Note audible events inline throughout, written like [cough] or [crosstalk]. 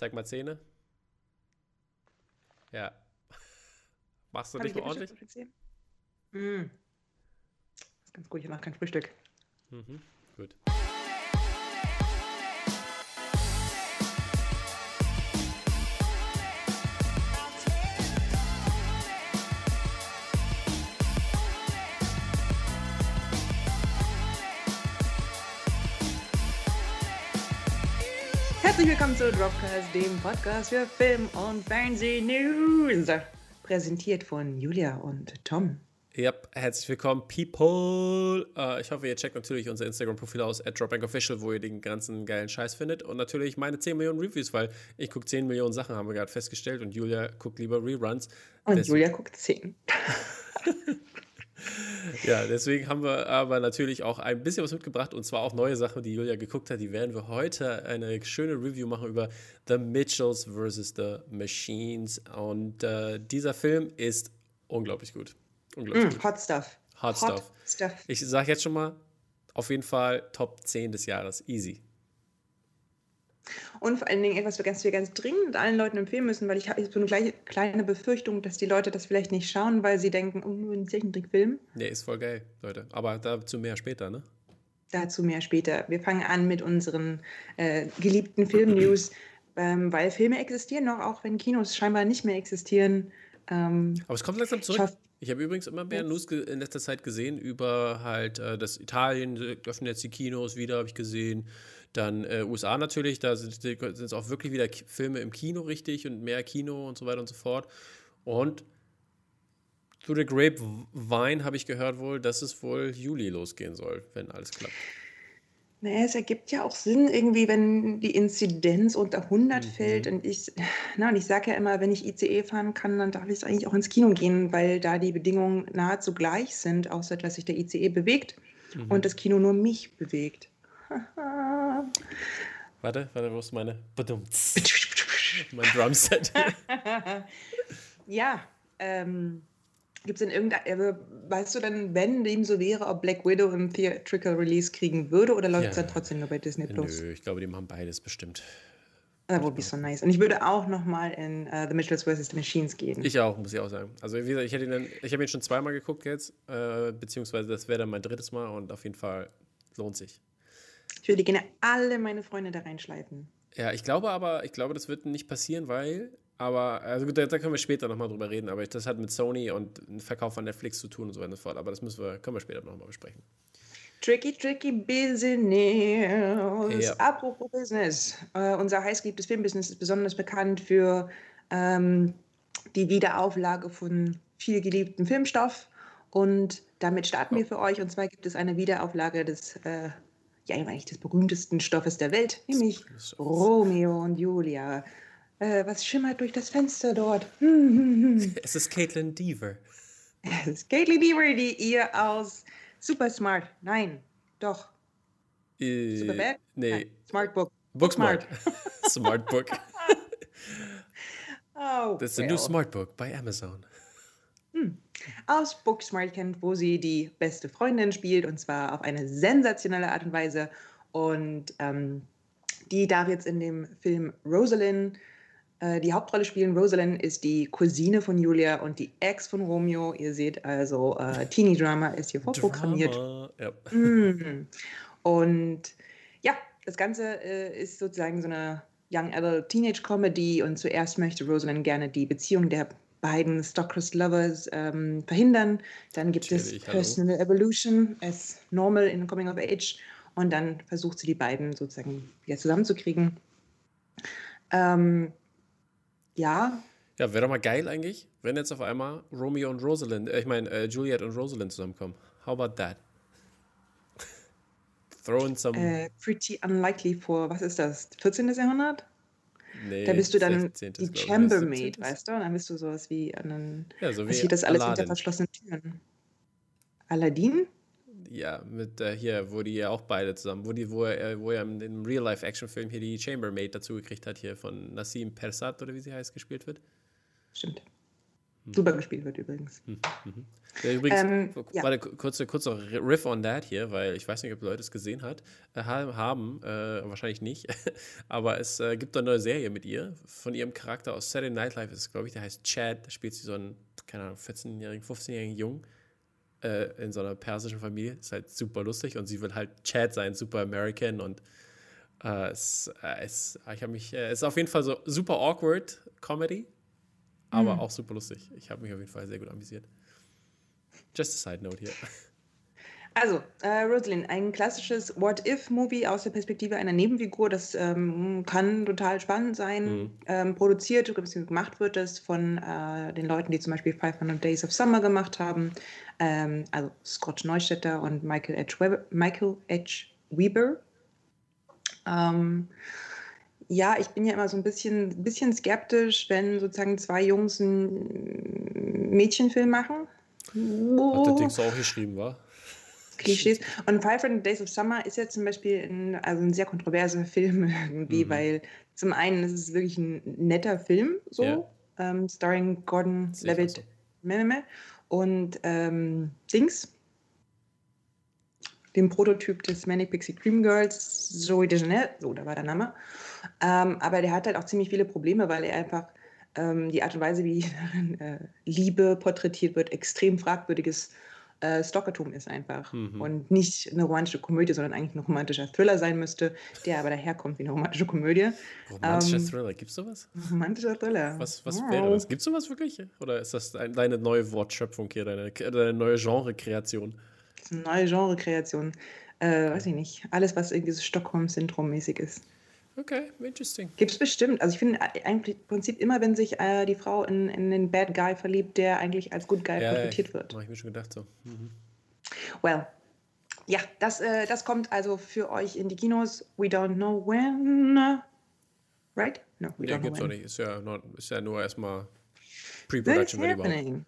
Zeig mal Zähne. Ja. [laughs] Machst du Hab dich mal ordentlich? Mm. Das ist ganz gut, ich mache kein Frühstück. Mhm, gut. Zu Dropcast, dem Podcast für Film und Fernseh News. Präsentiert von Julia und Tom. Ja, herzlich willkommen, People. Uh, ich hoffe, ihr checkt natürlich unser Instagram-Profil aus, at DropbankOfficial, wo ihr den ganzen geilen Scheiß findet. Und natürlich meine 10 Millionen Reviews, weil ich gucke 10 Millionen Sachen, haben wir gerade festgestellt. Und Julia guckt lieber Reruns. Und Deswegen Julia guckt 10. [laughs] Ja, deswegen haben wir aber natürlich auch ein bisschen was mitgebracht und zwar auch neue Sachen, die Julia geguckt hat. Die werden wir heute eine schöne Review machen über The Mitchells vs. The Machines. Und äh, dieser Film ist unglaublich gut. Unglaublich mm, gut. Hot Stuff. Hot, Hot Stuff. stuff. Ich sage jetzt schon mal, auf jeden Fall Top 10 des Jahres. Easy. Und vor allen Dingen etwas, was wir ganz dringend allen Leuten empfehlen müssen, weil ich habe so eine kleine Befürchtung, dass die Leute das vielleicht nicht schauen, weil sie denken, oh, ein Zeichentrickfilm. Nee, ist voll geil, Leute. Aber dazu mehr später, ne? Dazu mehr später. Wir fangen an mit unseren äh, geliebten Film-News, [clears throat] ähm, weil Filme existieren noch, auch wenn Kinos scheinbar nicht mehr existieren. Ähm, Aber es kommt langsam zurück. Ich habe übrigens immer mehr News in letzter Zeit gesehen über halt, äh, dass Italien öffnet jetzt die Kinos wieder, habe ich gesehen. Dann äh, USA natürlich, da sind es auch wirklich wieder Filme im Kino richtig und mehr Kino und so weiter und so fort. Und Through the Grapevine habe ich gehört wohl, dass es wohl Juli losgehen soll, wenn alles klappt. Naja, es ergibt ja auch Sinn, irgendwie, wenn die Inzidenz unter 100 mhm. fällt. Und ich, na, und ich sage ja immer, wenn ich ICE fahren kann, dann darf ich eigentlich auch ins Kino gehen, weil da die Bedingungen nahezu gleich sind, außer dass sich der ICE bewegt mhm. und das Kino nur mich bewegt. [laughs] warte, warte, wo ist meine [laughs] mein Drumset. [laughs] ja, ähm, gibt es denn irgendein, also, weißt du denn, wenn dem so wäre, ob Black Widow ein Theatrical Release kriegen würde oder läuft es ja. dann trotzdem nur bei Disney Plus? Nö, ich glaube, die machen beides bestimmt. That would be so nice. Und ich würde auch nochmal in uh, The Mitchells vs. The Machines gehen. Ich auch, muss ich auch sagen. Also, wie gesagt, ich, hätte ihn ich habe ihn schon zweimal geguckt jetzt, äh, beziehungsweise das wäre dann mein drittes Mal und auf jeden Fall lohnt sich. Ich würde gerne alle meine Freunde da reinschleifen. Ja, ich glaube aber, ich glaube, das wird nicht passieren, weil, aber, also gut, da, da können wir später nochmal drüber reden, aber das hat mit Sony und dem Verkauf von Netflix zu tun und so weiter und so fort, aber das müssen wir, können wir später nochmal besprechen. Tricky, tricky Business. Ja. Apropos Business. Uh, unser heißgeliebtes Filmbusiness ist besonders bekannt für ähm, die Wiederauflage von viel geliebtem Filmstoff. Und damit starten wir für euch. Und zwar gibt es eine Wiederauflage des äh, ja eigentlich des berühmtesten Stoffes der Welt, nämlich Romeo und Julia. Äh, was schimmert durch das Fenster dort? [laughs] es ist Caitlin Deaver. Es ist Caitlin Deaver, die ihr aus Super Smart, nein, doch. Äh, Superbad? Nee. Nein. Smart Book. Book Smart. Smart Book. oh, That's well. a new Smart Book by Amazon. Hm. Aus Booksmart kennt, wo sie die beste Freundin spielt und zwar auf eine sensationelle Art und Weise. Und ähm, die darf jetzt in dem Film Rosalind äh, die Hauptrolle spielen. Rosalind ist die Cousine von Julia und die Ex von Romeo. Ihr seht also, äh, Teenie-Drama ist hier vorprogrammiert. Ja. Mm. Und ja, das Ganze äh, ist sozusagen so eine Young Adult Teenage Comedy und zuerst möchte Rosalind gerne die Beziehung der beiden Stockrest Lovers ähm, verhindern. Dann gibt Natürlich, es Personal hallo. Evolution as normal in Coming of Age und dann versucht sie die beiden sozusagen wieder zusammenzukriegen. Ähm, ja. Ja, wäre doch mal geil eigentlich, wenn jetzt auf einmal Romeo und Rosalind, äh, ich meine äh, Juliet und Rosalind zusammenkommen. How about that? [laughs] Throwing some. Äh, pretty unlikely for, was ist das, 14. Jahrhundert? Nee, da bist du dann 16. die Chambermaid, weißt du? Und dann bist du sowas wie an einen, ja, so wie das alles hinter verschlossenen Türen. Aladdin? Ja, mit äh, hier, wo die ja auch beide zusammen, wo, die, wo er, wo er im Real-Life-Action-Film hier die Chambermaid dazu gekriegt hat, hier von Nassim Persat oder wie sie heißt, gespielt wird. Stimmt. Super gespielt wird übrigens. Mhm. Ja, übrigens, ähm, ja. warte, kurzer, kurzer Riff on that hier, weil ich weiß nicht, ob Leute es gesehen hat, äh, haben, äh, wahrscheinlich nicht, [laughs] aber es äh, gibt eine neue Serie mit ihr, von ihrem Charakter aus Saturday Night Live, ist glaube ich, der heißt Chad, da spielt sie so einen, keine Ahnung, 14-jährigen, 15-jährigen Jungen äh, in so einer persischen Familie, ist halt super lustig und sie will halt Chad sein, super American und äh, es, äh, es, ich habe mich, es ist auf jeden Fall so super awkward Comedy, aber mhm. auch super lustig. Ich habe mich auf jeden Fall sehr gut amüsiert. Just a side note hier. [laughs] Also, äh, Rosalind, ein klassisches What-If-Movie aus der Perspektive einer Nebenfigur. Das ähm, kann total spannend sein. Mhm. Ähm, produziert, gemacht wird es von äh, den Leuten, die zum Beispiel 500 Days of Summer gemacht haben. Ähm, also Scott Neustädter und Michael H. Weber. Michael H. Weber. Ähm, ja, ich bin ja immer so ein bisschen, bisschen skeptisch, wenn sozusagen zwei Jungs einen Mädchenfilm machen. Hat der Ding so auch geschrieben, war? Klischees. Und 500 Days of Summer ist ja zum Beispiel ein, also ein sehr kontroverser Film [laughs] irgendwie, mhm. weil zum einen ist es wirklich ein netter Film, so, yeah. ähm, starring Gordon Levitt so. und ähm, Dings, dem Prototyp des Manic Pixie Dream Girls, Zoe de Jeanette, so, da war der Name. Ähm, aber der hat halt auch ziemlich viele Probleme, weil er einfach ähm, die Art und Weise, wie [laughs] äh, Liebe porträtiert wird, extrem fragwürdiges äh, Stalkertum ist einfach. Mhm. Und nicht eine romantische Komödie, sondern eigentlich ein romantischer Thriller sein müsste, der aber daherkommt wie eine romantische Komödie. Romantischer ähm, Thriller, gibt es sowas? Romantischer Thriller. Was, was wow. wäre das? Gibt es sowas wirklich? Oder ist das deine neue Wortschöpfung hier, deine, deine neue Genre-Kreation? Das ist eine neue Genre-Kreation. Äh, weiß ich nicht. Alles, was irgendwie so Stockholm-Syndrom-mäßig ist. Okay, interesting. Gibt es bestimmt. Also ich finde eigentlich im Prinzip immer, wenn sich äh, die Frau in, in den Bad Guy verliebt, der eigentlich als Good Guy ja, porträtiert ja, wird. Habe ich mir schon gedacht so. Mhm. Well, ja, das, äh, das kommt also für euch in die Kinos. We don't know when. Right? No, we ja, don't gibt's know when. auch nicht. Ist ja, nur, ist ja nur erstmal Pre-Production, wenn happening.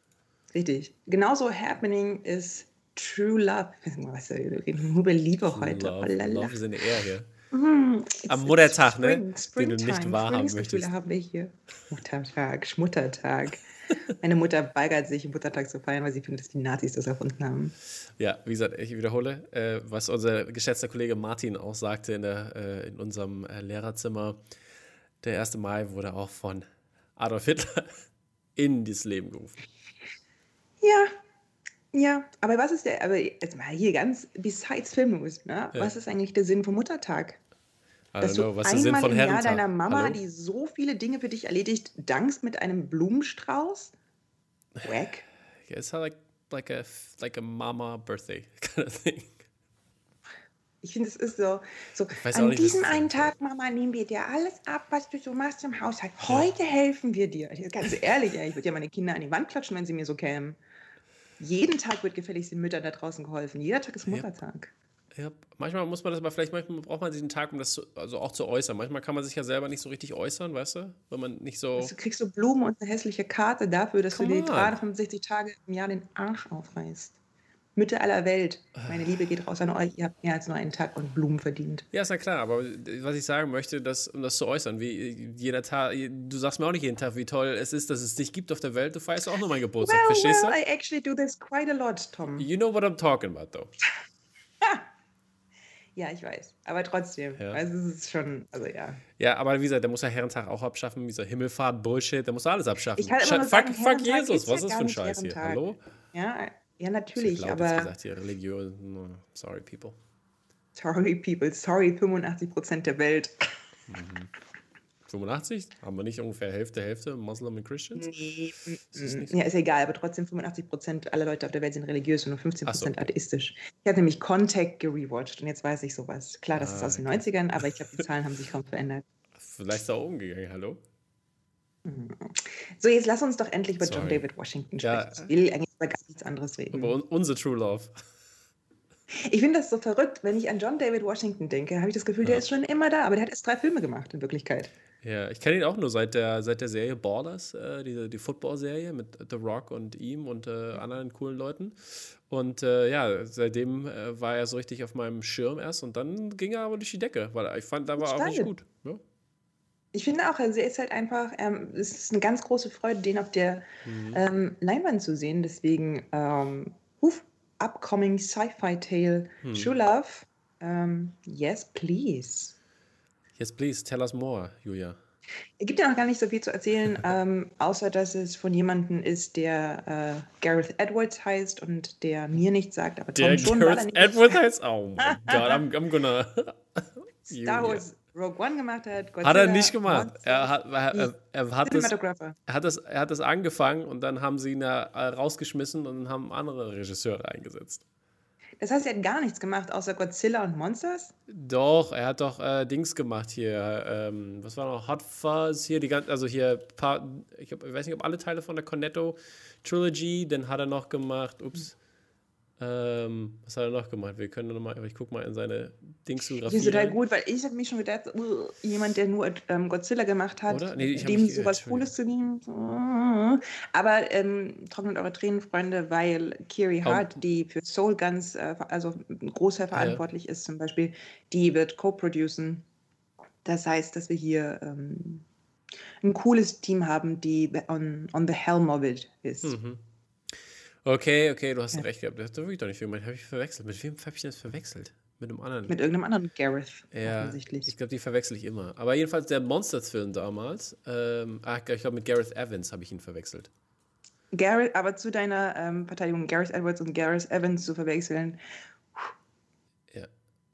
Richtig. Genauso happening ist True Love. [laughs] Was, wir reden nur über Liebe heute. Love, Love ist in der Air hier. Mm, Am Muttertag, ne? Spring, den du nicht wahrhaben möchtest. haben wir hier. Muttertag, Schmuttertag. Meine Mutter weigert sich, Muttertag zu feiern, weil sie findet, dass die Nazis das erfunden haben. Ja, wie gesagt, ich wiederhole, äh, was unser geschätzter Kollege Martin auch sagte in, der, äh, in unserem äh, Lehrerzimmer. Der 1. Mai wurde auch von Adolf Hitler [laughs] in das Leben gerufen. Ja, ja, aber was ist der, aber jetzt mal hier ganz besides Filmnews, ne? Ja. Was ist eigentlich der Sinn vom Muttertag? Dass know, du einmal im Jahr deiner Mama, Hallo? die so viele Dinge für dich erledigt, dankst mit einem Blumenstrauß? Wack. Yeah, it's like, like, a, like a mama birthday [laughs] kind of thing. Ich finde, es ist so, so an nicht, diesem einen Tag, Mama, nehmen wir dir alles ab, was du so machst im Haushalt. Heute ja. helfen wir dir. Ganz ehrlich, ich würde ja meine Kinder an die Wand klatschen, wenn sie mir so kämen. Jeden Tag wird gefälligst den Müttern da draußen geholfen. Jeder Tag ist Muttertag. Ja, manchmal muss man das aber vielleicht, manchmal braucht man diesen Tag, um das zu, also auch zu äußern. Manchmal kann man sich ja selber nicht so richtig äußern, weißt du? Wenn man nicht so. Du kriegst so Blumen und eine hässliche Karte dafür, dass Come du dir gerade 65 Tage im Jahr den Arsch aufreißt. Mütter aller Welt. Meine Liebe geht raus an euch. Ihr habt mehr als nur einen Tag und Blumen verdient. Ja, ist ja klar. Aber was ich sagen möchte, dass, um das zu äußern, wie jeder Tag, du sagst mir auch nicht jeden Tag, wie toll es ist, dass es dich gibt auf der Welt. Du feierst auch nur meinen Geburtstag. Well, Verstehst well, du? I actually do this quite a lot, Tom. You know what I'm talking about, though. Ja, ich weiß. Aber trotzdem. Ja. Also es ist schon, also ja. Ja, aber wie gesagt, der muss ja Herrentag auch abschaffen, dieser Himmelfahrt, Bullshit, der muss alles abschaffen. Ich kann immer fuck, sagen, fuck Jesus, was ist das für ein Scheiß hier? Hallo? Ja, ja, natürlich, ich aber. gesagt, hier Religion, sorry people. Sorry people, sorry 85 Prozent der Welt. Mhm. 85? Haben wir nicht ungefähr Hälfte, Hälfte Muslim und Christians? Nee, ist mm, ja, ist egal, aber trotzdem 85 Prozent aller Leute auf der Welt sind religiös und nur 15 Prozent so, okay. atheistisch. Ich habe nämlich Contact gerewatcht und jetzt weiß ich sowas. Klar, das ah, ist aus den 90ern, aber ich glaube, die [laughs] Zahlen haben sich kaum verändert. Vielleicht da oben gegangen, hallo? So, jetzt lass uns doch endlich über Sorry. John David Washington sprechen. Ja, ich will eigentlich über gar nichts anderes reden. Über unser True Love. Ich finde das so verrückt, wenn ich an John David Washington denke, habe ich das Gefühl, ja. der ist schon immer da, aber der hat erst drei Filme gemacht in Wirklichkeit. Ja, ich kenne ihn auch nur seit der, seit der Serie Borders, äh, die, die Football-Serie mit The Rock und ihm und äh, anderen coolen Leuten. Und äh, ja, seitdem äh, war er so richtig auf meinem Schirm erst und dann ging er aber durch die Decke, weil ich fand, da war auch richtig gut. Ja. Ich finde auch, also er ist halt einfach, ähm, es ist eine ganz große Freude, den auf der Mhm. ähm, Leinwand zu sehen. Deswegen, ähm, Huf, upcoming Sci-Fi Tale, Hm. True Love. Ähm, yes, please. Yes, please, tell us more, Julia. Es gibt ja noch gar nicht so viel zu erzählen, [laughs] ähm, außer dass es von jemandem ist, der äh, Gareth Edwards heißt und der mir nichts sagt, aber Tom Der schon, Gareth Edwards heißt, oh [laughs] my god, I'm, I'm gonna... Star. [laughs] Wars Rogue One gemacht hat. Hat er Godzilla, nicht gemacht. Er hat, er, er, hat das, er, hat das, er hat das angefangen und dann haben sie ihn ja äh, rausgeschmissen und haben andere Regisseure eingesetzt. Das heißt, er hat gar nichts gemacht, außer Godzilla und Monsters? Doch, er hat doch äh, Dings gemacht hier. Ähm, was war noch? Hot Fuzz hier, die ganze, also hier paar, ich, hab, ich weiß nicht, ob alle Teile von der Cornetto Trilogy, dann hat er noch gemacht, ups. Ähm, was hat er noch gemacht? Wir können noch mal, ich guck mal in seine Dingsografie. Das ist total rein. gut, weil ich habe mich schon gedacht, uh, jemand, der nur ähm, Godzilla gemacht hat? Nee, dem sowas Cooles zu. Uh, aber ähm, trocknet eure Tränen, Freunde, weil Kiri Oh. Hart, die für Soul ganz, äh, also Großteil verantwortlich ist zum Beispiel, die wird co-producen. Das heißt, dass wir hier ähm, ein cooles Team haben, die on, on the helm of it ist. Mhm. Okay, okay, du hast Ja. recht gehabt. Das hat wirklich doch nicht viel. Habe ich verwechselt. Mit wem habe ich das verwechselt? Mit einem anderen. Mit irgendeinem anderen Gareth, ja, offensichtlich. ich glaube, die verwechsel ich immer. Aber jedenfalls der Monsters-Film damals. Ähm, ach, ich glaube, mit Gareth Evans habe ich ihn verwechselt. Gareth, aber zu deiner ähm, Verteidigung, Gareth Edwards und Gareth Evans zu verwechseln, Ja.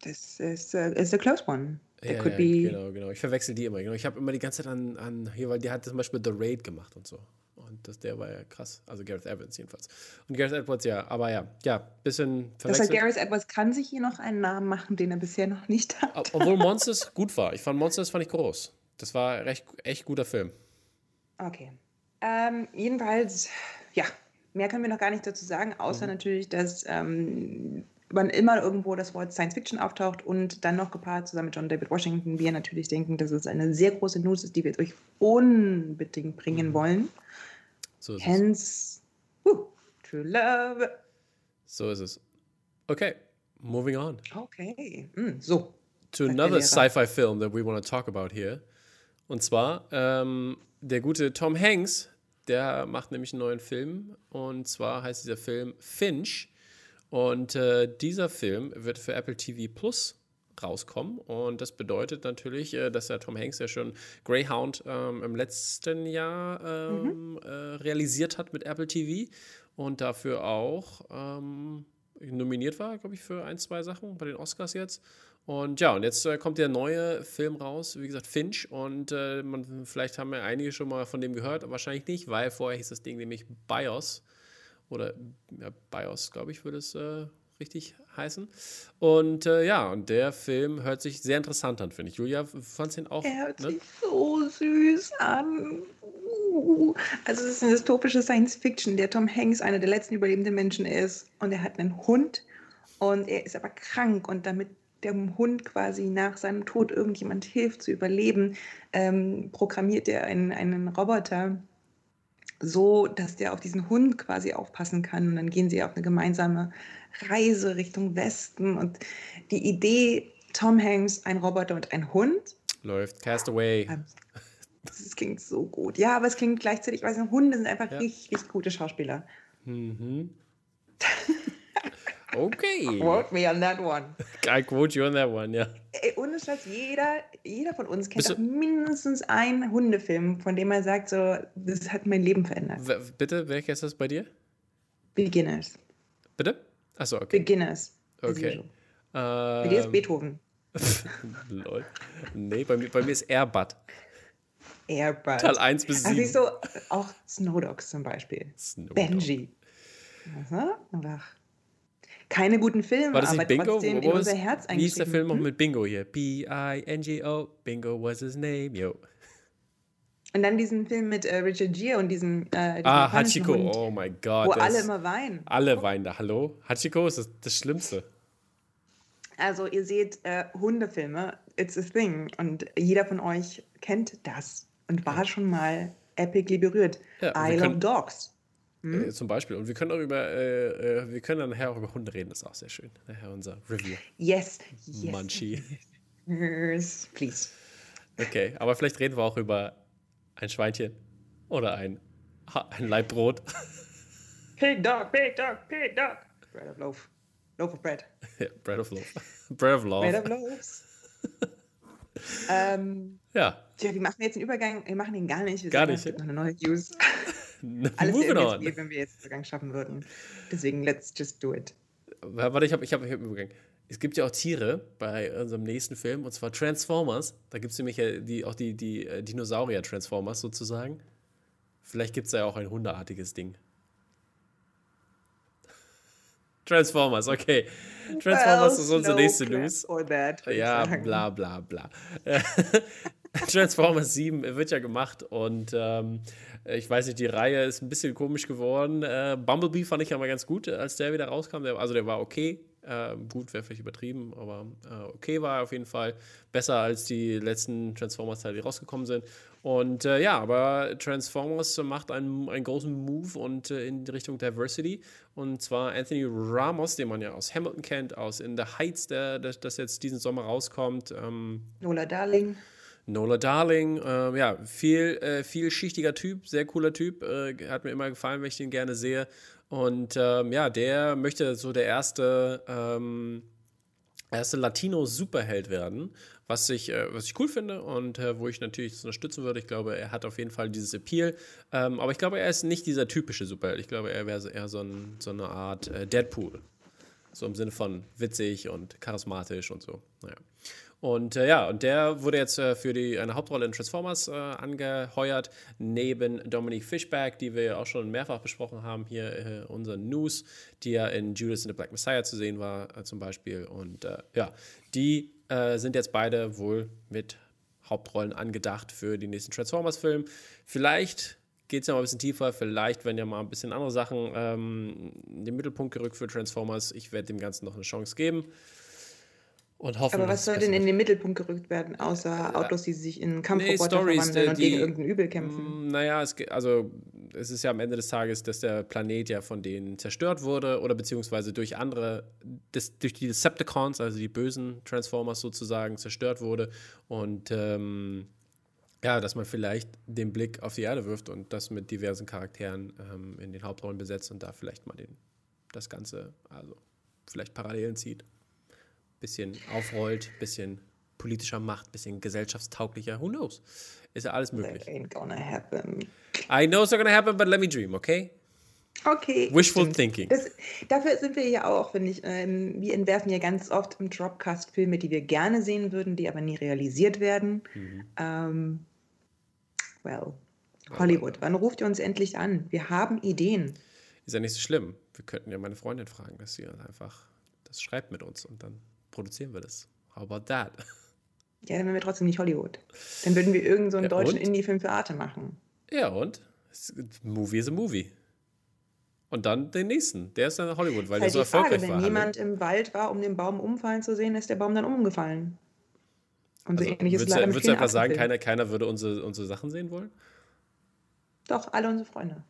das ist, ist a close one. That Ja, could ja, be. genau, genau. Ich verwechsel die immer. Genau. Ich habe immer die ganze Zeit an, an hier, weil der hat zum Beispiel The Raid gemacht und so. Und das, der war ja krass. Also Gareth Evans jedenfalls. Und Gareth Edwards, ja. Aber ja, ja, bisschen Das heißt, verwechselt. Gareth Edwards kann sich hier noch einen Namen machen, den er bisher noch nicht hat. Ob- Obwohl Monsters [laughs] gut war. Ich fand Monsters fand ich groß. Das war recht, echt guter Film. Okay. Ähm, jedenfalls, ja, mehr können wir noch gar nicht dazu sagen, außer Mhm. natürlich, dass ähm, wann immer irgendwo das Wort Science Fiction auftaucht und dann noch gepaart zusammen mit John David Washington, wir natürlich denken, dass es eine sehr große News ist, die wir euch unbedingt bringen Mhm. wollen. So ist es. Hence, uh, True Love. So ist es. Okay, moving on Okay, mm, so. to another sci-fi film that we want to talk about here. Und zwar ähm, der gute Tom Hanks, der macht nämlich einen neuen Film. Und zwar heißt dieser Film Finch. Und äh, dieser Film wird für Apple TV Plus rauskommen. Und das bedeutet natürlich, äh, dass der Tom Hanks ja schon Greyhound ähm, im letzten Jahr ähm, äh, realisiert hat mit Apple TV und dafür auch ähm, nominiert war, glaube ich, für ein, zwei Sachen bei den Oscars jetzt. Und ja, und jetzt äh, kommt der neue Film raus, wie gesagt, Finch. Und äh, man, vielleicht haben ja einige schon mal von dem gehört, aber wahrscheinlich nicht, weil vorher hieß das Ding nämlich BIOS. Oder ja, BIOS, glaube ich, würde es äh, richtig heißen. Und äh, ja, und der Film hört sich sehr interessant an, finde ich. Julia, fandst du ihn auch? Er hört ne? sich so süß an. Uh. Also es ist eine dystopische Science Fiction, der Tom Hanks einer der letzten überlebenden Menschen ist und er hat einen Hund und er ist aber krank und damit dem Hund quasi nach seinem Tod irgendjemand hilft zu überleben, ähm, programmiert er einen, einen Roboter so, dass der auf diesen Hund quasi aufpassen kann und dann gehen sie auf eine gemeinsame Reise Richtung Westen und die Idee Tom Hanks, ein Roboter und ein Hund Läuft. Castaway. ähm, Das klingt so gut. Ja, aber es klingt gleichzeitig, nicht, Hunde sind einfach Ja. richtig, richtig gute Schauspieler. Mhm. [laughs] Okay. [laughs] Quote me on that one. [laughs] I quote you on that one, ja. Ey, ohne Scheiß, jeder, jeder von uns kennt doch mindestens einen Hundefilm, von dem er sagt, so, das hat mein Leben verändert. W bitte, welcher ist das bei dir? Beginners. Bitte? Achso, okay. Beginners. Okay. Bei dir ist Ähm, Beethoven. [laughs] lol. Nee, bei mir, bei mir ist Airbud. Airbud. Teil 1 bis Ach, 7. siehst du, auch Snow Dogs zum Beispiel. Snow Dog. Benji. Aha, ach. Keine guten Filme, War das aber Bingo? trotzdem in unser Herz Wie ist der eingeschrieben. Film Hm? mit Bingo hier? B-I-N-G-O. Bingo was his name, yo. Und dann diesen Film mit äh, Richard Gere und diesem, äh, Ah, Hachiko. Hund, Oh mein Gott. wo alle immer weinen. alle weinen da. Hallo? Hachiko ist das, das Schlimmste. Also ihr seht äh, Hundefilme, it's a thing. Und jeder von euch kennt das und war schon mal epically berührt. Ja, I love können- Dogs. Äh, zum Beispiel. Und wir können auch über, äh, äh, wir können dann nachher auch über Hunde reden, das ist auch sehr schön. Nachher unser Review. Yes, yes. Munchie. Yes, please. Okay, aber vielleicht reden wir auch über ein Schweinchen oder ein, ein Laib Brot. [laughs] Pig Dog, Pig Dog, Pig Dog. Bread of Loaf. Loaf of Bread. [laughs] Ja, [laughs] bread of Loaf. bread of Love. Bread of Loaves. ähm, ja. Tja, wie machen wir jetzt den Übergang? Wir machen den gar nicht. Wir gar sagen, nicht. Es gibt noch eine neue News. [laughs] Alles on. jetzt, wenn wir jetzt Übergang schaffen würden. Deswegen, let's just do it. Warte, ich habe ich hab, ich hab einen Übergang. Es gibt ja auch Tiere bei unserem nächsten Film, und zwar Transformers. Da gibt es nämlich ja die, auch die, die äh, Dinosaurier-Transformers sozusagen. Vielleicht gibt es da ja auch ein hundeartiges Ding. Transformers, okay. Transformers Well, ist unsere nächste News. Ja, bla bla bla. [laughs] [laughs] Transformers 7 wird ja gemacht und ähm, ich weiß nicht, die Reihe ist ein bisschen komisch geworden. Äh, Bumblebee fand ich ja mal ganz gut, als der wieder rauskam. Der, also der war okay. Äh, gut, wäre vielleicht übertrieben, aber äh, okay war er auf jeden Fall. Besser als die letzten Transformers-Teile, die rausgekommen sind. Und äh, ja, aber Transformers macht einen, einen großen Move und äh, in Richtung Diversity. Und zwar Anthony Ramos, den man ja aus Hamilton kennt, aus In the Heights, der, der das jetzt diesen Sommer rauskommt. Ähm, Nola Darling. Nola Darling, ähm, ja, viel, äh, vielschichtiger Typ, sehr cooler Typ, äh, hat mir immer gefallen, wenn ich den gerne sehe. Und ähm, ja, der möchte so der erste, ähm, erste Latino-Superheld werden, was ich, äh, was ich cool finde und äh, wo ich natürlich das unterstützen würde. Ich glaube, er hat auf jeden Fall dieses Appeal. Ähm, aber ich glaube, er ist nicht dieser typische Superheld. Ich glaube, er wäre eher so, ein, so eine Art äh, Deadpool. So im Sinne von witzig und charismatisch und so. Naja. Und äh, ja, und der wurde jetzt äh, für die, eine Hauptrolle in Transformers äh, angeheuert, neben Dominique Fishback, die wir ja auch schon mehrfach besprochen haben, hier äh, unseren News, die ja in Judas and the Black Messiah zu sehen war, äh, zum Beispiel. Und äh, ja, die äh, sind jetzt beide wohl mit Hauptrollen angedacht für den nächsten Transformers-Film. Vielleicht geht es ja mal ein bisschen tiefer, vielleicht werden ja mal ein bisschen andere Sachen ähm, in den Mittelpunkt gerückt für Transformers. Ich werde dem Ganzen noch eine Chance geben. Und hoffen, Aber was soll denn in den Mittelpunkt gerückt werden, außer Autos, die sich in Kampfroboter Stories, verwandeln äh, und die- gegen irgendein Übel kämpfen? Mm, Naja, es, also es ist ja am Ende des Tages, dass der Planet ja von denen zerstört wurde oder beziehungsweise durch andere, des, durch die Decepticons, also die bösen Transformers sozusagen, zerstört wurde. Und ähm, ja, dass man vielleicht den Blick auf die Erde wirft und das mit diversen Charakteren ähm, in den Hauptrollen besetzt und da vielleicht mal den, das Ganze, also vielleicht Parallelen zieht. Bisschen aufrollt, bisschen politischer macht, bisschen gesellschaftstauglicher. Who knows? Ist ja alles möglich. That ain't gonna happen. I know it's not gonna happen, but let me dream, okay? Okay. Wishful stimmt. thinking. Das, dafür sind wir ja auch, finde ich. Ähm, wir entwerfen ja ganz oft im Dropcast Filme, die wir gerne sehen würden, die aber nie realisiert werden. Mhm. Ähm, well, Hollywood, wann ruft ihr uns endlich an? Wir haben Ideen. Ist ja nicht so schlimm. Wir könnten ja meine Freundin fragen, dass sie einfach das schreibt mit uns und dann produzieren wir das. How about that? [laughs] Ja, dann wären wir trotzdem nicht Hollywood. Dann würden wir irgendeinen so einen Ja, deutschen? Indie-Film für Arte machen. Ja, und? Movie is a movie. Und dann den nächsten. Der ist dann Hollywood, weil Halt der so die Frage, erfolgreich wenn war. ne? jemand im Wald war, um den Baum umfallen zu sehen, ist der Baum dann umgefallen. Und so also, ähnlich ist es würdest leider du, mit würdest du einfach sagen, keiner, keiner würde unsere, unsere Sachen sehen wollen? Doch, alle unsere Freunde.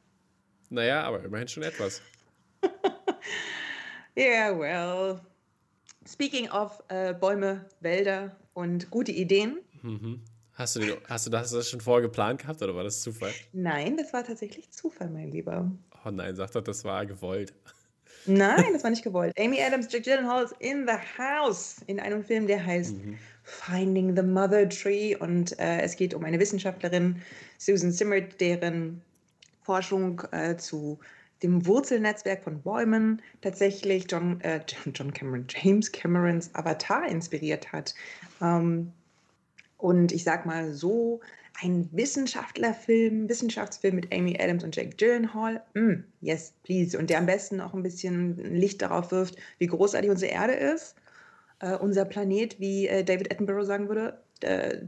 Naja, aber immerhin schon etwas. [laughs] Yeah, well. Speaking of äh, Bäume, Wälder und gute Ideen. Hast du, hast du das schon vorher geplant gehabt oder war das Zufall? Nein, das war tatsächlich Zufall, mein Lieber. Oh nein, sag doch, das war gewollt. Nein, das war nicht [laughs] gewollt. Amy Adams, Jack Gyllenhaal ist in the house in einem Film, der heißt Finding the Mother Tree und äh, es geht um eine Wissenschaftlerin, Susan Simmert, deren Forschung äh, zu dem Wurzelnetzwerk von Bäumen tatsächlich John, äh, John Cameron, James Camerons Avatar inspiriert hat. Ähm, und ich sag mal so, ein Wissenschaftlerfilm, Wissenschaftsfilm mit Amy Adams und Jake Gyllenhaal, mm, yes, please. Und der am besten auch ein bisschen Licht darauf wirft, wie großartig unsere Erde ist, äh, unser Planet, wie äh, David Attenborough sagen würde, äh,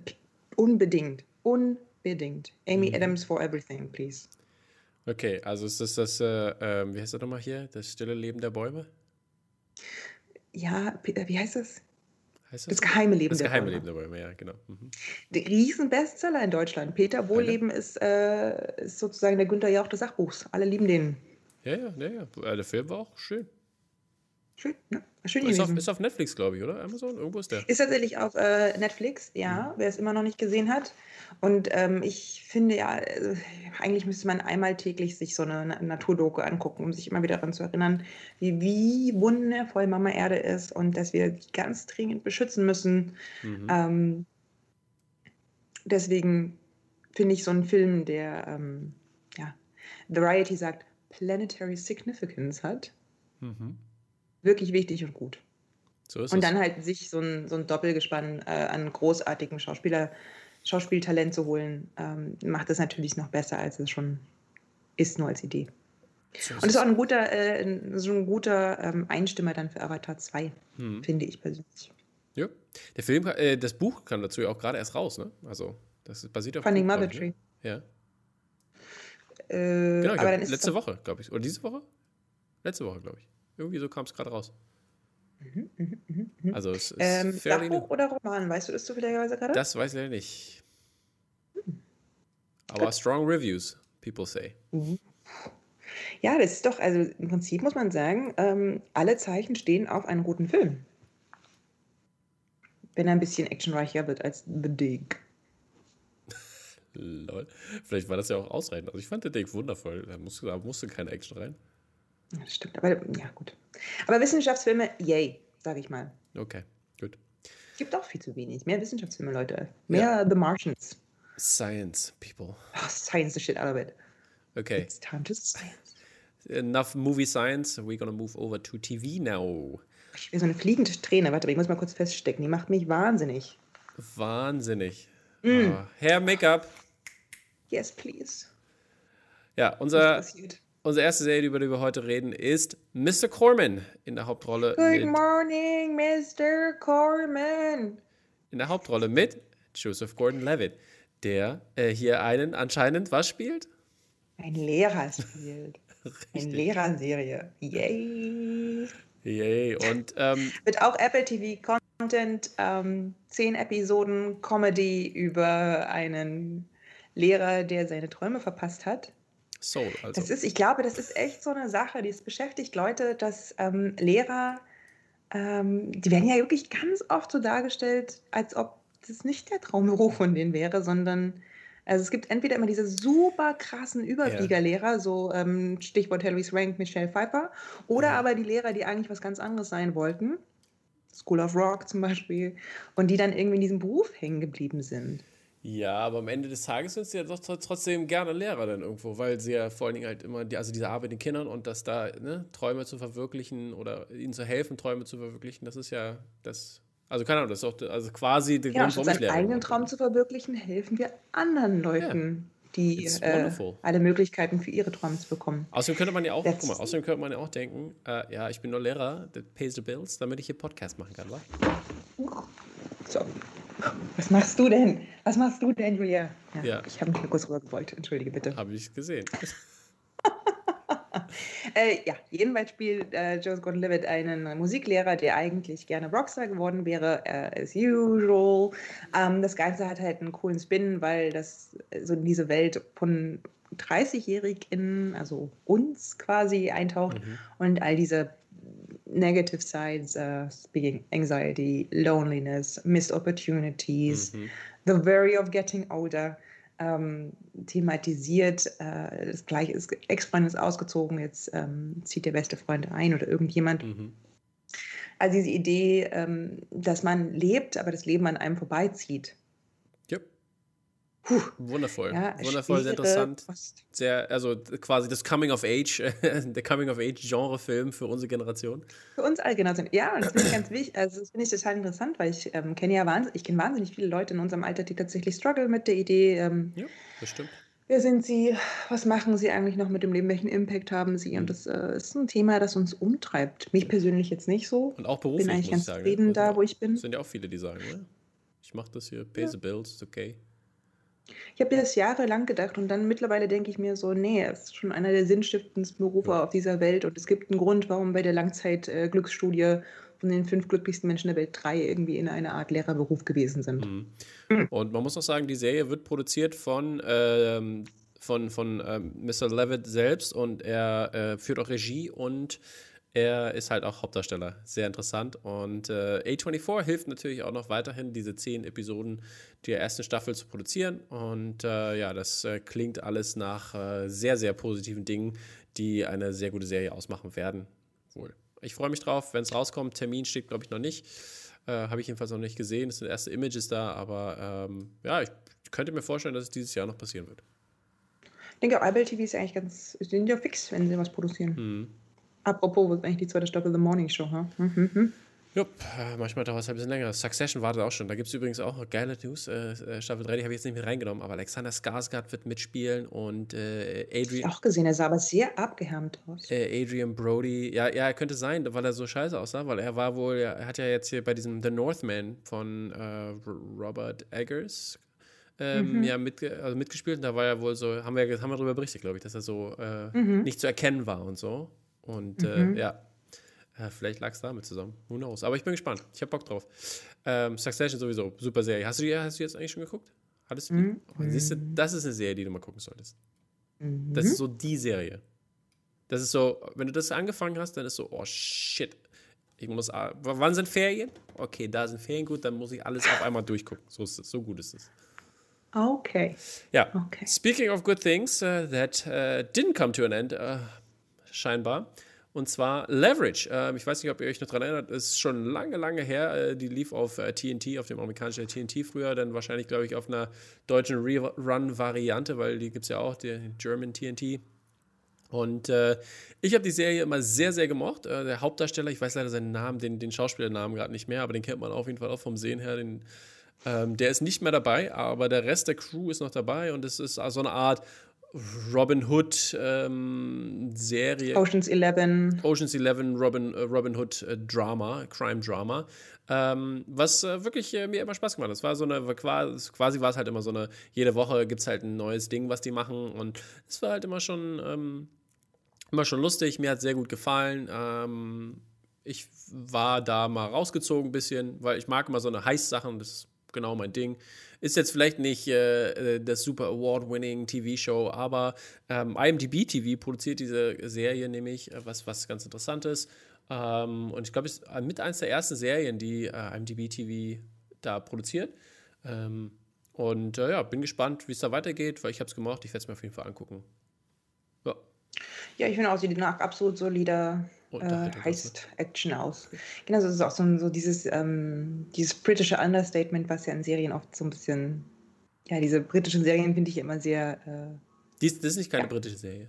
unbedingt, unbedingt. Amy Adams for everything, please. Okay, also ist das das, äh, ähm, wie heißt das nochmal hier? Das stille Leben der Bäume? Ja, äh, wie heißt das? Heißt Das geheime Leben Das der geheime Bäume. Leben der Bäume, ja, genau. Mhm. Der Riesen-Bestseller in Deutschland. Peter Wohlleben ist, äh, ist sozusagen der Günther Jauch des Sachbuchs. Alle lieben den. Ja, ja, ja, ja. Äh, Der Film war auch schön. Schön, ne? Schön Ist auf, ist auf Netflix, glaube ich, oder? Amazon? Irgendwo ist der. Ist tatsächlich auf äh, Netflix, Mhm. ja, wer es immer noch nicht gesehen hat. Und ähm, ich finde ja, äh, eigentlich müsste man einmal täglich sich so eine Na- Naturdoku angucken, um sich immer wieder daran zu erinnern, wie, wie wundervoll Mama Erde ist und dass wir die ganz dringend beschützen müssen. Mhm. Ähm, deswegen finde ich so einen Film, der, ähm, ja, Variety sagt, Planetary Significance hat, Mhm. Wirklich wichtig und gut. So Und es. dann halt sich so ein, so ein Doppelgespann äh, an großartigen Schauspieler, Schauspieltalent zu holen, ähm, macht es natürlich noch besser, als es schon ist, nur als Idee. so Und es ist auch ein guter, äh, so ein guter ähm, Einstimmer dann für Avatar 2, Mhm. finde ich persönlich. Ja. Der Film, äh, das Buch kam dazu ja auch gerade erst raus, ne? Also, das basiert auf. Finding Mother ich, Tree. Ne? Ja. Äh, Genau, aber glaub, dann ist letzte Woche, glaube ich. Oder diese Woche? Letzte Woche, glaube ich. Irgendwie so kam es gerade raus. Mhm, mhm, mhm. Also, es ist ähm. Sachbuch oder Roman? Weißt du das zufälligerweise gerade? Das weiß ich nicht. Aber strong reviews, people say. Mhm. Ja, das ist doch, also im Prinzip muss man sagen, ähm, alle Zeichen stehen auf einen guten Film. Wenn er ein bisschen actionreicher wird als The Dig. [laughs] Lol. Vielleicht war das ja auch ausreichend. Also, ich fand den Ding wundervoll. Da musste, da musste keine Action rein. Ja, das stimmt, aber ja, gut. Aber Wissenschaftsfilme, yay, sage ich mal. Okay, gut. Es gibt auch viel zu wenig. Mehr Wissenschaftsfilme, Leute. Mehr The Martians. Science, people. Oh, science the shit out of it. Okay. It's time to science. Enough movie science. We're gonna move over to TV now. Ich will so eine fliegende Träne. Warte, ich muss mal kurz feststecken. Die macht mich wahnsinnig. Wahnsinnig. Mm. Ah, Herr Make-up. Yes, please. Ja, unser? Unsere erste Serie, über die wir heute reden, ist Mr. Corman in der Hauptrolle. Good Mit, morning, Mr. Corman. in der Hauptrolle mit Joseph Gordon-Levitt, der äh, hier einen anscheinend was spielt? Ein Lehrer spielt. [laughs] Eine. Lehrerserie. Yay. Yay. Und ähm, Wird auch Apple TV Content, ähm, zehn Episoden Comedy über einen Lehrer, der seine Träume verpasst hat. Soul, also. Das ist, ich glaube, das ist echt so eine Sache, die es beschäftigt Leute, dass ähm, Lehrer, ähm, die werden ja wirklich ganz oft so dargestellt, als ob das nicht der Traumberuf von denen wäre, sondern also es gibt entweder immer diese super krassen Überfliegerlehrer, so ähm, Stichwort Hilary Swank, Michelle Pfeiffer, oder Mhm. aber die Lehrer, die eigentlich was ganz anderes sein wollten, School of Rock zum Beispiel, und die dann irgendwie in diesem Beruf hängen geblieben sind. Ja, aber am Ende des Tages sind sie ja doch tr- trotzdem gerne Lehrer dann irgendwo, weil sie ja vor allen Dingen halt immer, die, also diese Arbeit mit den Kindern und dass da ne, Träume zu verwirklichen oder ihnen zu helfen, Träume zu verwirklichen, das ist ja das, also keine Ahnung, das ist auch also quasi der Ja, Grund, warum ich Lehrer eigenen Traum zu verwirklichen, helfen wir anderen Leuten, die It's äh, alle Möglichkeiten für ihre Träume zu bekommen. Außerdem könnte man ja auch, guck mal, außerdem könnte man ja auch denken, äh, ja, ich bin nur Lehrer, that pays the bills, damit ich hier Podcast machen kann, wa? So. Was machst du denn? Was machst du denn, Julia? Ja. Ich habe nur kurz rübergebeugt. Entschuldige bitte. Habe ich gesehen. [laughs] Äh, ja, jedenfalls spielt äh, Joseph Gordon-Levitt einen Musiklehrer, der eigentlich gerne Rockstar geworden wäre, äh, as usual. Ähm, das Ganze hat halt einen coolen Spin, weil das äh, so in diese Welt von 30-JährigInnen, also uns quasi eintaucht Mhm. und all diese negative sides, uh, speaking anxiety, loneliness, missed opportunities, Mhm. The worry of getting older, ähm, thematisiert. Äh, das gleiche ist, Ex-Freund ist ausgezogen, jetzt ähm, zieht der beste Freund ein oder irgendjemand. Mhm. Also diese Idee, ähm, dass man lebt, aber das Leben an einem vorbeizieht. Puh, Wundervoll. ja, Wundervoll, sehr interessant. Kost. Sehr, also quasi das Coming of Age, [laughs] der Coming of Age Genre-Film für unsere Generation. Für uns alle Generationen. Ja, und das finde ich ganz wichtig. Also das finde ich total interessant, weil ich ähm, kenne ja wahnsinnig, ich kenne wahnsinnig viele Leute in unserem Alter, die tatsächlich struggle mit der Idee, ähm, Ja, das stimmt. wer sind sie, was machen sie eigentlich noch mit dem Leben, welchen Impact haben sie? Und das äh, ist ein Thema, das uns umtreibt. Mich persönlich jetzt nicht so. Und auch beruflich, Bin eigentlich muss ich ganz sagen. zufrieden ne? da, Also, wo ich bin. Es sind ja auch viele, die sagen, ne? ich mache das hier, pay the bills, ist okay. Ich habe mir das jahrelang gedacht und dann mittlerweile denke ich mir so, nee, es ist schon einer der sinnstiftendsten Berufe Ja. auf dieser Welt und es gibt einen Grund, warum bei der Langzeit-Glücksstudie von den fünf glücklichsten Menschen der Welt drei irgendwie in einer Art Lehrerberuf gewesen sind. Mhm. Mhm. Und man muss auch sagen, die Serie wird produziert von, ähm, von, von ähm, Mr. Levitt selbst und er äh, führt auch Regie und er ist halt auch Hauptdarsteller. Sehr interessant. Und äh, A24 hilft natürlich auch noch weiterhin, diese zehn Episoden der ersten Staffel zu produzieren. Und äh, ja, das äh, klingt alles nach äh, sehr, sehr positiven Dingen, die eine sehr gute Serie ausmachen werden. Wohl. Ich freue mich drauf, wenn es rauskommt. Termin steht, glaube ich, noch nicht. Äh, Habe ich jedenfalls noch nicht gesehen. Es sind erste Images da, aber ähm, ja, ich könnte mir vorstellen, dass es dieses Jahr noch passieren wird. Ich denke, Ibel TV ist eigentlich ganz, sind ja fix, wenn sie was produzieren. Mhm. Apropos, was ist eigentlich die zweite Staffel The Morning Show? Huh? Hm, hm, Jupp, äh, manchmal dauert es ein bisschen länger. Succession wartet auch schon. Da gibt es übrigens auch geile News. Äh, äh Staffel 3, die habe ich jetzt nicht mit reingenommen, aber Alexander Skarsgård wird mitspielen und äh, Adrian. Ich auch gesehen, er sah aber sehr abgehärmt aus. Äh, Adrian Brody, ja, ja, er könnte sein, weil er so scheiße aussah, weil er war wohl, er hat ja jetzt hier bei diesem The Northman von äh, Robert Eggers ähm, mhm. ja, mit, also mitgespielt und da war er wohl so, haben wir, haben wir darüber berichtet, glaube ich, dass er so mhm. nicht zu erkennen war und so. Und mhm. ja, ja, vielleicht lag es damit zusammen. Who knows? Aber ich bin gespannt. Ich habe Bock drauf. Ähm, Succession sowieso, super Serie. Hast du die hast du jetzt eigentlich schon geguckt? Hattest du mhm. oh, siehst du, das ist eine Serie, die du mal gucken solltest. Mhm. Das ist so die Serie. Das ist so, wenn du das angefangen hast, dann ist so, oh shit. Ich muss, wann sind Ferien? Okay, da sind Ferien gut, dann muss ich alles auf einmal durchgucken. So ist es, so gut ist es. Okay. Ja. Okay. Speaking of good things uh, that uh, didn't come to an end, uh, scheinbar. Und zwar Leverage. Ähm, ich weiß nicht, ob ihr euch noch daran erinnert, ist schon lange, lange her. Äh, die lief auf äh, TNT, auf dem amerikanischen TNT früher, dann wahrscheinlich, glaube ich, auf einer deutschen Rerun-Variante, weil die gibt es ja auch, die German TNT. Und äh, ich habe die Serie immer sehr, sehr gemocht. Äh, der Hauptdarsteller, ich weiß leider seinen Namen, den, den Schauspielernamen gerade nicht mehr, aber den kennt man auf jeden Fall auch vom Sehen her. Den, ähm, der ist nicht mehr dabei, aber der Rest der Crew ist noch dabei und es ist so eine Art Robin Hood ähm, Serie. Oceans 11. Oceans 11 Robin, äh, Robin Hood äh, Drama, Crime Drama. Ähm, was äh, wirklich äh, mir immer Spaß gemacht hat. Es war so eine, quasi, quasi war es halt immer so eine, jede Woche gibt es halt ein neues Ding, was die machen. Und es war halt immer schon, ähm, immer schon lustig. Mir hat es sehr gut gefallen. Ähm, ich war da mal rausgezogen ein bisschen, weil ich mag immer so eine Heiß-Sachen, das ist genau mein Ding. Ist jetzt vielleicht nicht äh, äh das super Award-winning TV-Show, aber ähm, IMDb TV produziert diese Serie nämlich, äh, was, was ganz interessant ist. Ähm, und ich glaube, es ist äh, mit eins der ersten Serien, die äh, IMDb TV da produziert. Ähm, und äh, ja, bin gespannt, wie es da weitergeht, weil ich habe es gemacht. Ich werde es mir auf jeden Fall angucken. Ja. Ja, ich finde auch, sie nach absolut solider äh, heißt Action aus. Genau, das ist auch so, so dieses, ähm, dieses britische Understatement, was ja in Serien oft so ein bisschen, ja, diese britischen Serien finde ich immer sehr. Äh, Dies, das ist nicht keine ja. britische Serie.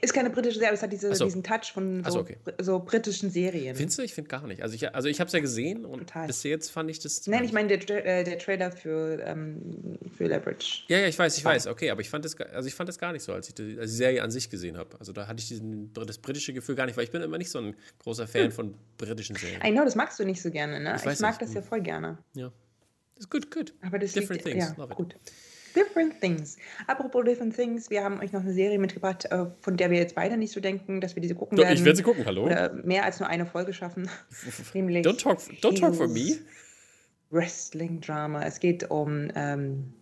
Ist keine britische Serie, aber es hat diese, so. diesen Touch von so, so, okay. so, britischen Serien. Findest du? Ich finde gar nicht. Also ich, also ich habe es ja gesehen und Total. bis jetzt fand ich das. Nein, ich meine der, äh, der Trailer für, ähm, für Leverage. Ja, ja, ich weiß, ich weiß. Okay, aber ich fand das, also ich fand das gar nicht so, als ich die, als die Serie an sich gesehen habe. Also da hatte ich diesen, das britische Gefühl gar nicht, weil ich bin immer nicht so ein großer Fan hm. von britischen Serien. I know, das magst du nicht so gerne, ne? Ich, ich mag nicht. das ja voll gerne. Ja. Das ist gut, gut. Aber das Different liegt, things. Ja, Love gut. Different Things. Apropos Different Things, wir haben euch noch eine Serie mitgebracht, äh, von der wir jetzt beide nicht so denken, dass wir diese gucken werden. Ich werde sie gucken, hallo. Oder mehr als nur eine Folge schaffen. [laughs] Nämlich don't talk, don't talk for me. Wrestling-Drama. Es geht um ähm,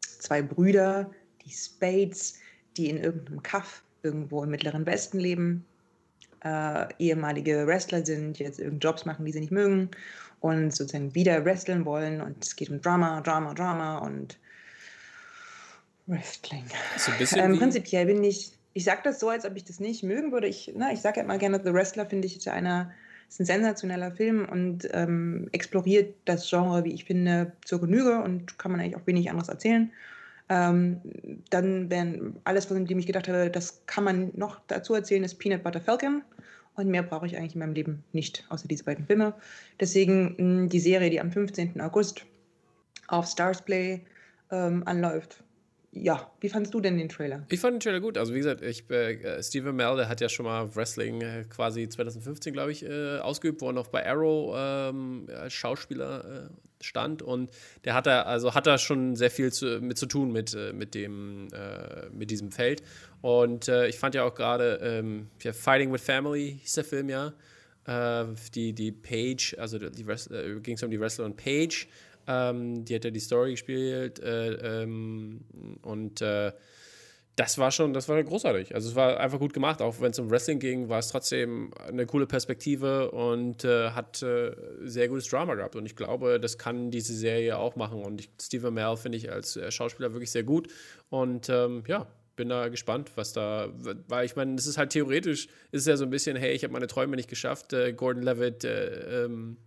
zwei Brüder, die Spades, die in irgendeinem Kaff irgendwo im Mittleren Westen leben. Äh, ehemalige Wrestler sind, jetzt irgendeine Jobs machen, die sie nicht mögen und sozusagen wieder wresteln wollen. Und es geht um Drama, Drama, Drama und Wrestling. So ein bisschen ähm, prinzipiell bin ich, ich sage das so, als ob ich das nicht mögen würde. Ich, ich sage ja immer gerne, The Wrestler finde ich ist einer, ist ein sensationeller Film und ähm, exploriert das Genre, wie ich finde, zur Genüge und kann man eigentlich auch wenig anderes erzählen. Ähm, dann wären alles, von dem ich gedacht habe, das kann man noch dazu erzählen, ist Peanut Butter Falcon. Und mehr brauche ich eigentlich in meinem Leben nicht, außer diese beiden Filme. Deswegen mh, die Serie, die am 15. August auf Stars Play ähm, anläuft, ja, wie fandest du denn den Trailer? Ich fand den Trailer gut. Also wie gesagt, ich, äh, Steven Mel, der hat ja schon mal Wrestling äh, quasi 2015, glaube ich, äh, ausgeübt, wo er noch bei Arrow ähm, als Schauspieler äh, stand. Und der hat da, also hat da schon sehr viel zu, mit zu tun mit, äh, mit, dem, äh, mit diesem Feld. Und ich fand ja auch gerade ähm, Fighting with Family hieß der Film ja. die, die Page, also die ging es um die Wrestlerin Page ähm, die hat ja die Story gespielt äh, ähm, und äh, das war schon, das war großartig. Also es war einfach gut gemacht. Auch wenn es um Wrestling ging, war es trotzdem eine coole Perspektive und äh, hat äh, sehr gutes Drama gehabt. Und ich glaube, das kann diese Serie auch machen. Und ich, Steve Amell finde ich als äh, Schauspieler wirklich sehr gut. Und ähm, ja, bin da gespannt, was da, weil ich meine, es ist halt theoretisch, ist ja so ein bisschen, hey, ich habe meine Träume nicht geschafft, äh, Gordon Levitt, äh, ähm,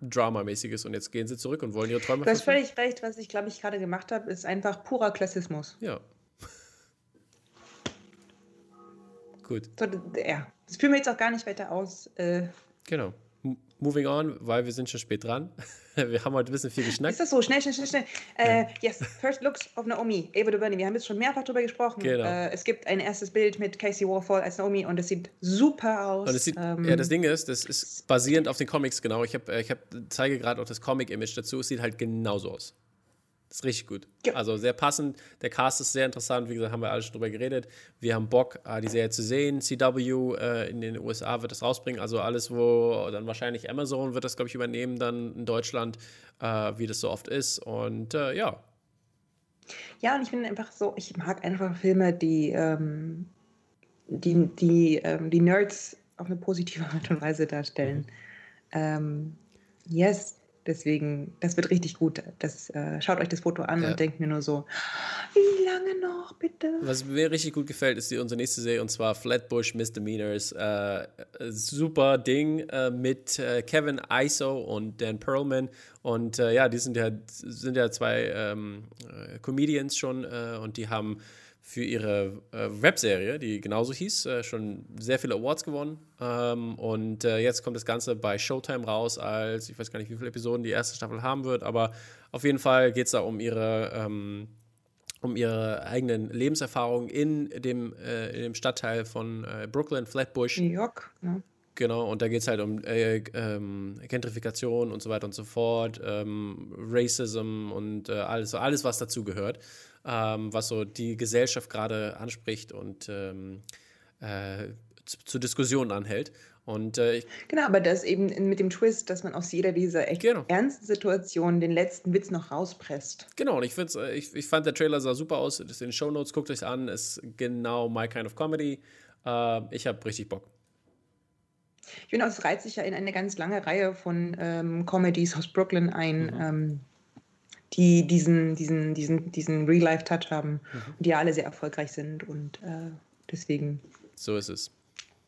Drama-mäßiges und jetzt gehen sie zurück und wollen ihre Träume Du hast völlig recht, was ich glaube ich gerade gemacht habe, ist einfach purer Klassismus. Ja, [laughs] Gut. So, ja, das führen wir jetzt auch gar nicht weiter aus. Äh, genau. Moving on, weil wir sind schon spät dran. [laughs] wir haben heute ein bisschen viel geschnackt. Ist das so? Schnell, schnell, schnell, schnell. Äh, yes, First Looks of Naomi, Ava DuVernay. Wir haben jetzt schon mehrfach darüber gesprochen. Genau. Äh, es gibt ein erstes Bild mit Casey Warfall als Naomi und es sieht super aus. Und es sieht, ähm, ja, das Ding ist, das ist basierend auf den Comics, genau. Ich, hab, äh, ich hab, zeige gerade auch das Comic-Image dazu. Es sieht halt genauso aus. Das ist richtig gut. Ja. Also sehr passend. Der Cast ist sehr interessant. Wie gesagt, haben wir alle schon drüber geredet. Wir haben Bock, äh, die Serie zu sehen. CW äh, in den USA wird das rausbringen. Also alles, wo dann wahrscheinlich Amazon wird das, glaube ich, übernehmen dann in Deutschland, äh, wie das so oft ist. Und äh, ja. Ja, und ich bin einfach so, ich mag einfach Filme, die, ähm, die, die, ähm, die Nerds auf eine positive Art und Weise darstellen. Mhm. Ähm, yes, Deswegen, das wird richtig gut. Das, äh, schaut euch das Foto an ja. und denkt mir nur so, wie lange noch, bitte? Was mir richtig gut gefällt, ist die, unsere nächste Serie und zwar Flatbush Misdemeanors. Äh, super Ding äh, mit äh, Kevin Iso und Dan Perlman. Und äh, ja, die sind ja, sind ja zwei ähm, äh, Comedians schon und die haben für ihre äh, Webserie, die genauso hieß, äh, schon sehr viele Awards gewonnen. Ähm, und äh, jetzt kommt das Ganze bei Showtime raus, als ich weiß gar nicht, wie viele Episoden die erste Staffel haben wird, aber auf jeden Fall geht es da um ihre, ähm, um ihre eigenen Lebenserfahrungen in dem, äh, in dem Stadtteil von äh, Brooklyn, Flatbush. New York, ne? Genau, und da geht es halt um äh, ähm, Gentrifikation und so weiter und so fort, ähm, Racism und alles, alles, was dazu gehört ähm, was so die Gesellschaft gerade anspricht und ähm, äh, zu, zu, Diskussionen anhält. Und, äh, genau, aber das eben mit dem Twist, dass man aus jeder dieser echt genau. ernsten Situationen den letzten Witz noch rauspresst. Genau, und ich, find's, äh, ich, ich fand, der Trailer sah super aus. Das ist in den Show Notes, guckt euch an, ist genau my kind of comedy. Äh, ich habe richtig Bock. Ich finde, es reiht sich ja in eine ganz lange Reihe von ähm, Comedies aus Brooklyn ein. Mhm. Ähm, die diesen, diesen, diesen, diesen Real-Life-Touch haben mhm. und die ja alle sehr erfolgreich sind und äh, deswegen. So ist es.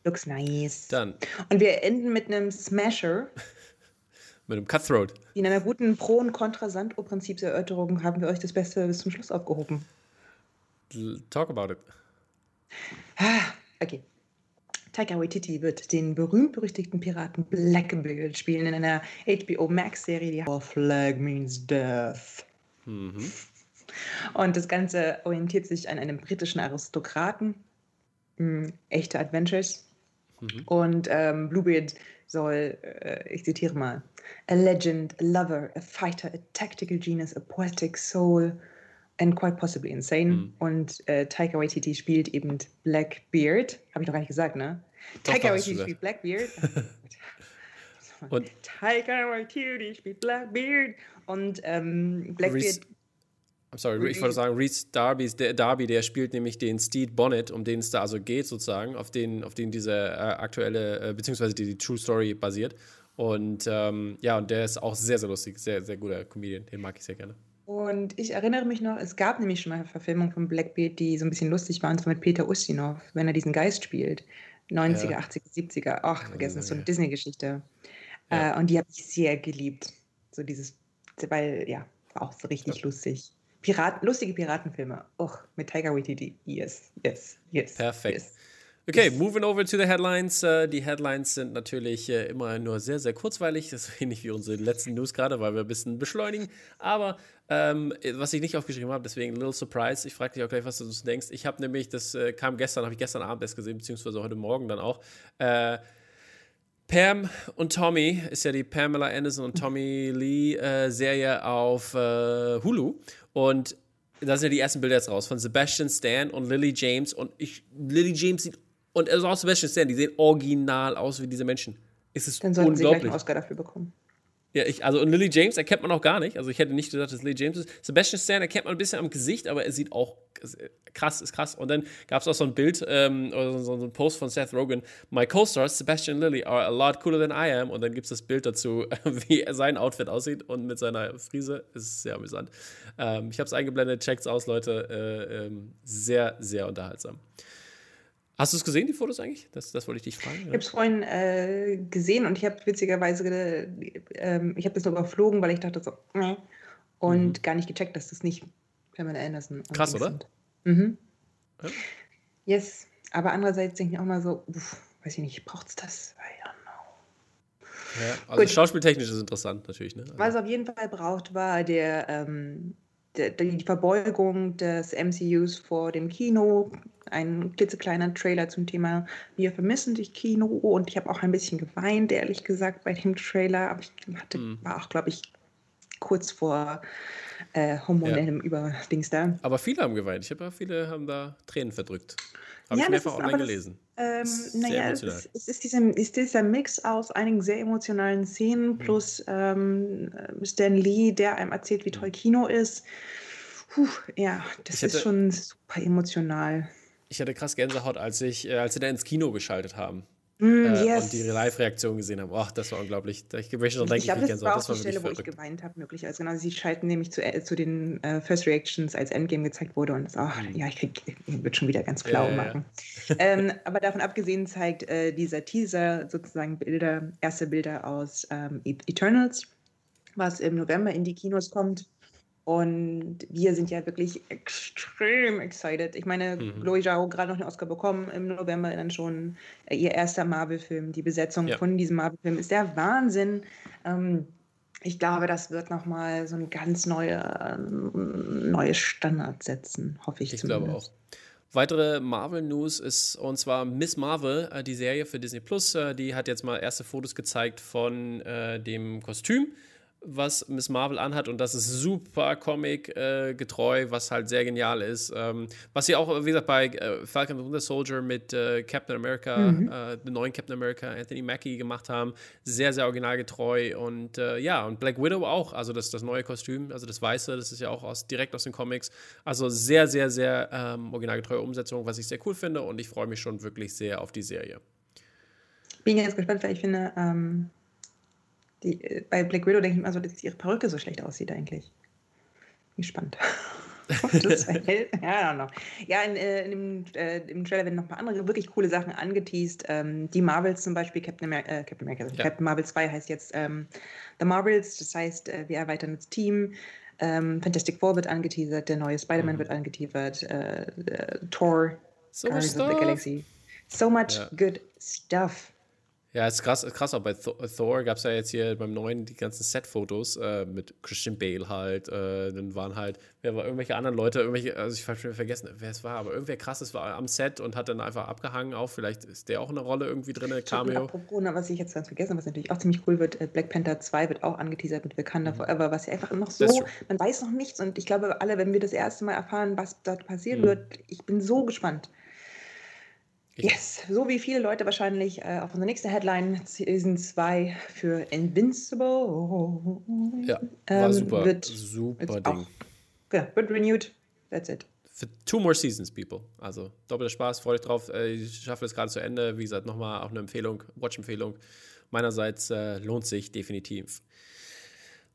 Looks nice. Dann. Und wir enden mit einem Smasher. [laughs] mit einem Cutthroat. In einer guten Pro- und Kontra-Santo-Prinzipserörterung haben wir euch das Beste bis zum Schluss aufgehoben. Talk about it. Ah, okay. Taika Waititi wird den berühmt-berüchtigten Piraten Blackbeard spielen in einer HBO Max-Serie, die Our Flag Means Death. Mhm. Und das Ganze orientiert sich an einem britischen Aristokraten. Mhm, echte Adventures. Mhm. Und ähm, Bluebeard soll, äh, ich zitiere mal, a legend, a lover, a fighter, a tactical genius, a poetic soul and quite possibly insane. Mhm. Und äh, Taika Waititi spielt eben Blackbeard. Habe ich noch gar nicht gesagt, ne? Doch, Taika Waititi spielt Blackbeard. [laughs] und [laughs] Taika Waititi spielt Blackbeard. Und ähm, Blackbeard. Reese, I'm sorry, ich wollte sagen, Reese Darby, der, Darby, der spielt nämlich den Steed Bonnet, um den es da also geht, sozusagen, auf den, auf den diese äh, aktuelle, äh, beziehungsweise die, die True Story basiert. Und ähm, ja, und der ist auch sehr, sehr lustig, sehr, sehr guter Comedian, den mag ich sehr gerne. Und ich erinnere mich noch, es gab nämlich schon mal eine Verfilmung von Blackbeard, die so ein bisschen lustig war, und zwar mit Peter Ustinov, wenn er diesen Geist spielt. 90er, ja. 80er, 70er. Ach, vergessen, das ist so eine Disney-Geschichte. Ja. Äh, und die habe ich sehr geliebt. So dieses, weil, ja, war auch so richtig ja. lustig. Piraten, lustige Piratenfilme. Och, mit Tiger Waititi. Yes, yes, yes. Perfekt. Yes. Okay, moving over to the headlines. Uh, die Headlines sind natürlich uh, immer nur sehr, sehr kurzweilig. [laughs] Das ist ähnlich wie unsere letzten News gerade, weil wir ein bisschen beschleunigen. Aber ähm, was ich nicht aufgeschrieben habe, deswegen little surprise. Ich frage dich auch gleich, was du denkst. Ich habe nämlich, das äh, kam gestern, habe ich gestern Abend erst gesehen, beziehungsweise heute Morgen dann auch. Äh, Pam und Tommy ist ja die Pamela Anderson und Tommy Lee äh, Serie auf äh, Hulu. Und da sind ja die ersten Bilder jetzt raus von Sebastian Stan und Lily James. Und ich, Lily James sieht und also auch Sebastian Stan, die sehen original aus wie diese Menschen. Es ist Dann sollten unglaublich. sie gleich einen Oscar dafür bekommen. Ja, ich, also und Lily James erkennt man auch gar nicht. Also ich hätte nicht gesagt, dass Lily James ist. Sebastian Stan erkennt man ein bisschen am Gesicht, aber er sieht auch krass, ist krass. Und dann gab es auch so ein Bild ähm, oder so, so ein Post von Seth Rogen. My co-stars Sebastian Lilly are a lot cooler than I am. Und dann gibt es das Bild dazu, [laughs] wie sein Outfit aussieht und mit seiner Frise. Ist sehr amüsant. Ähm, ich habe es eingeblendet, checkt's aus, Leute. Äh, ähm, sehr, sehr unterhaltsam. Hast du es gesehen, die Fotos eigentlich? Das, das wollte ich dich fragen. Ich habe es vorhin äh, gesehen und ich habe witzigerweise, äh, ich habe das nur überflogen, weil ich dachte so, äh, und mhm. gar nicht gecheckt, dass das nicht Pamela Anderson Krass, oder? Sind. Mhm. Ja. Yes, aber andererseits denke ich auch mal so, uff, weiß ich nicht, braucht es das? I don't know. Ja, also Gut. schauspieltechnisch ist interessant natürlich. Ne? Also. Was es auf jeden Fall braucht, war der, ähm, der, die Verbeugung des MCUs vor dem Kino. Ein klitzekleiner Trailer zum Thema Wir vermissen dich Kino. Und ich habe auch ein bisschen geweint, ehrlich gesagt, bei dem Trailer. Aber ich hatte, mhm. war auch, glaube ich, kurz vor äh, hormonellem ja. Überdings da. Aber viele haben geweint. Ich habe viele haben da Tränen verdrückt. Habe ja, ich mehrfach online gelesen. Ähm, naja, es ist, es ist, dieser, ist dieser Mix aus einigen sehr emotionalen Szenen mhm. plus ähm, Stan Lee, der einem erzählt, wie toll Kino ist. Puh, ja, das ich ist hatte, schon super emotional. Ich hatte krass Gänsehaut, als, ich, äh, als sie da ins Kino geschaltet haben. Mm, äh, yes. Und die Live-Reaktion gesehen haben. Ach, das war unglaublich. Ich, ich, ich, ich glaube, das war auch die Stelle, wo ich geweint habe, möglicherweise. Genau, sie schalten nämlich zu, äh, zu den äh, First Reactions, als Endgame gezeigt wurde. Und das, ach, mm. ja, ich, krieg, ich wird schon wieder ganz blau ja, machen. Ja. ähm, aber davon abgesehen zeigt äh, dieser Teaser sozusagen Bilder, erste Bilder aus ähm, e-, Eternals, was im November in die Kinos kommt. Und wir sind ja wirklich extrem excited. Ich meine, mhm. Chloe Zhao gerade noch einen Oscar bekommen im November, dann schon äh, ihr erster Marvel-Film. Die Besetzung ja. von diesem Marvel-Film ist der Wahnsinn. Ähm, ich glaube, das wird nochmal so ein ganz neuer, neues Standard setzen, hoffe ich. Ich zumindest. glaube auch. Weitere Marvel-News ist, und zwar Miss Marvel, äh, die Serie für Disney Plus. Äh, die hat jetzt mal erste Fotos gezeigt von äh, dem Kostüm was Miss Marvel anhat und das ist super Comic-getreu, äh, was halt sehr genial ist. Ähm, was sie auch, wie gesagt, bei äh, Falcon and Winter Soldier mit äh, Captain America, mhm. äh, den neuen Captain America, Anthony Mackie gemacht haben, sehr, sehr originalgetreu und äh, ja, und Black Widow auch, also das, das neue Kostüm, also das Weiße, das ist ja auch aus, direkt aus den Comics. Also sehr, sehr, sehr ähm, originalgetreue Umsetzung, was ich sehr cool finde und ich freue mich schon wirklich sehr auf die Serie. Bin ganz gespannt, weil ich finde, ähm die, äh, bei Black Widow denke ich immer so, dass ihre Perücke so schlecht aussieht eigentlich. Wie spannend. [laughs] das [laughs] ja, ja in, äh, in dem, äh, im Trailer werden noch mal andere wirklich coole Sachen angeteased. Ähm, die Marvels zum Beispiel, Captain, Amer äh, Captain America, ja. Captain Marvel 2 heißt jetzt ähm, The Marvels, das heißt, äh, wir erweitern das Team. Ähm, Fantastic Four wird angeteasert, der neue Spider-Man mhm. wird angeteasert, äh, Thor, so Guardians of the Galaxy. So much ja. good stuff. Ja, ist krass, ist krass auch bei Thor gab es ja jetzt hier beim neuen die ganzen Set-Fotos äh, mit Christian Bale halt. Äh, dann waren halt, wer war irgendwelche anderen Leute, irgendwelche, also ich habe schon vergessen, wer es war, aber irgendwer krasses war am Set und hat dann einfach abgehangen auch. Vielleicht ist der auch eine Rolle irgendwie drin, Cameo. Apropos, was ich jetzt ganz vergessen, was natürlich auch ziemlich cool wird, äh, Black Panther 2 wird auch angeteasert mit Wakanda mhm. Forever, was ja einfach noch so, man weiß noch nichts und ich glaube, alle, wenn wir das erste Mal erfahren, was dort passieren mhm. wird, ich bin so gespannt. Yes, so wie viele Leute wahrscheinlich äh, auf unsere nächste Headline Season 2 für Invincible. Ja, war ähm, super. Wird, super Ding. Auch, ja, wird renewed. That's it. Für two more seasons, people. Also doppelter Spaß, freue euch drauf. Äh, ich schaffe es gerade zu Ende. Wie gesagt, nochmal auch eine Empfehlung, Watch-Empfehlung. Meinerseits äh, lohnt sich definitiv.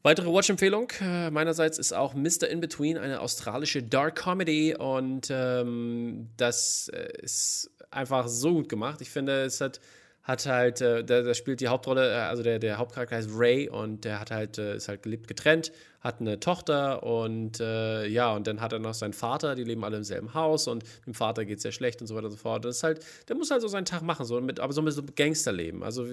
Weitere Watch-Empfehlung äh, meinerseits ist auch Mr. In Between, eine australische Dark Comedy. Und ähm, das äh, ist einfach so gut gemacht. Ich finde, es hat, hat halt, äh, der, der spielt die Hauptrolle, äh, also der, der Hauptcharakter heißt Ray und der hat halt, äh, ist halt gelebt getrennt, hat eine Tochter und äh, ja, und dann hat er noch seinen Vater, die leben alle im selben Haus und dem Vater geht es sehr schlecht und so weiter und so fort. Das ist halt, der muss halt so seinen Tag machen, so mit, aber so mit so Gangsterleben. Also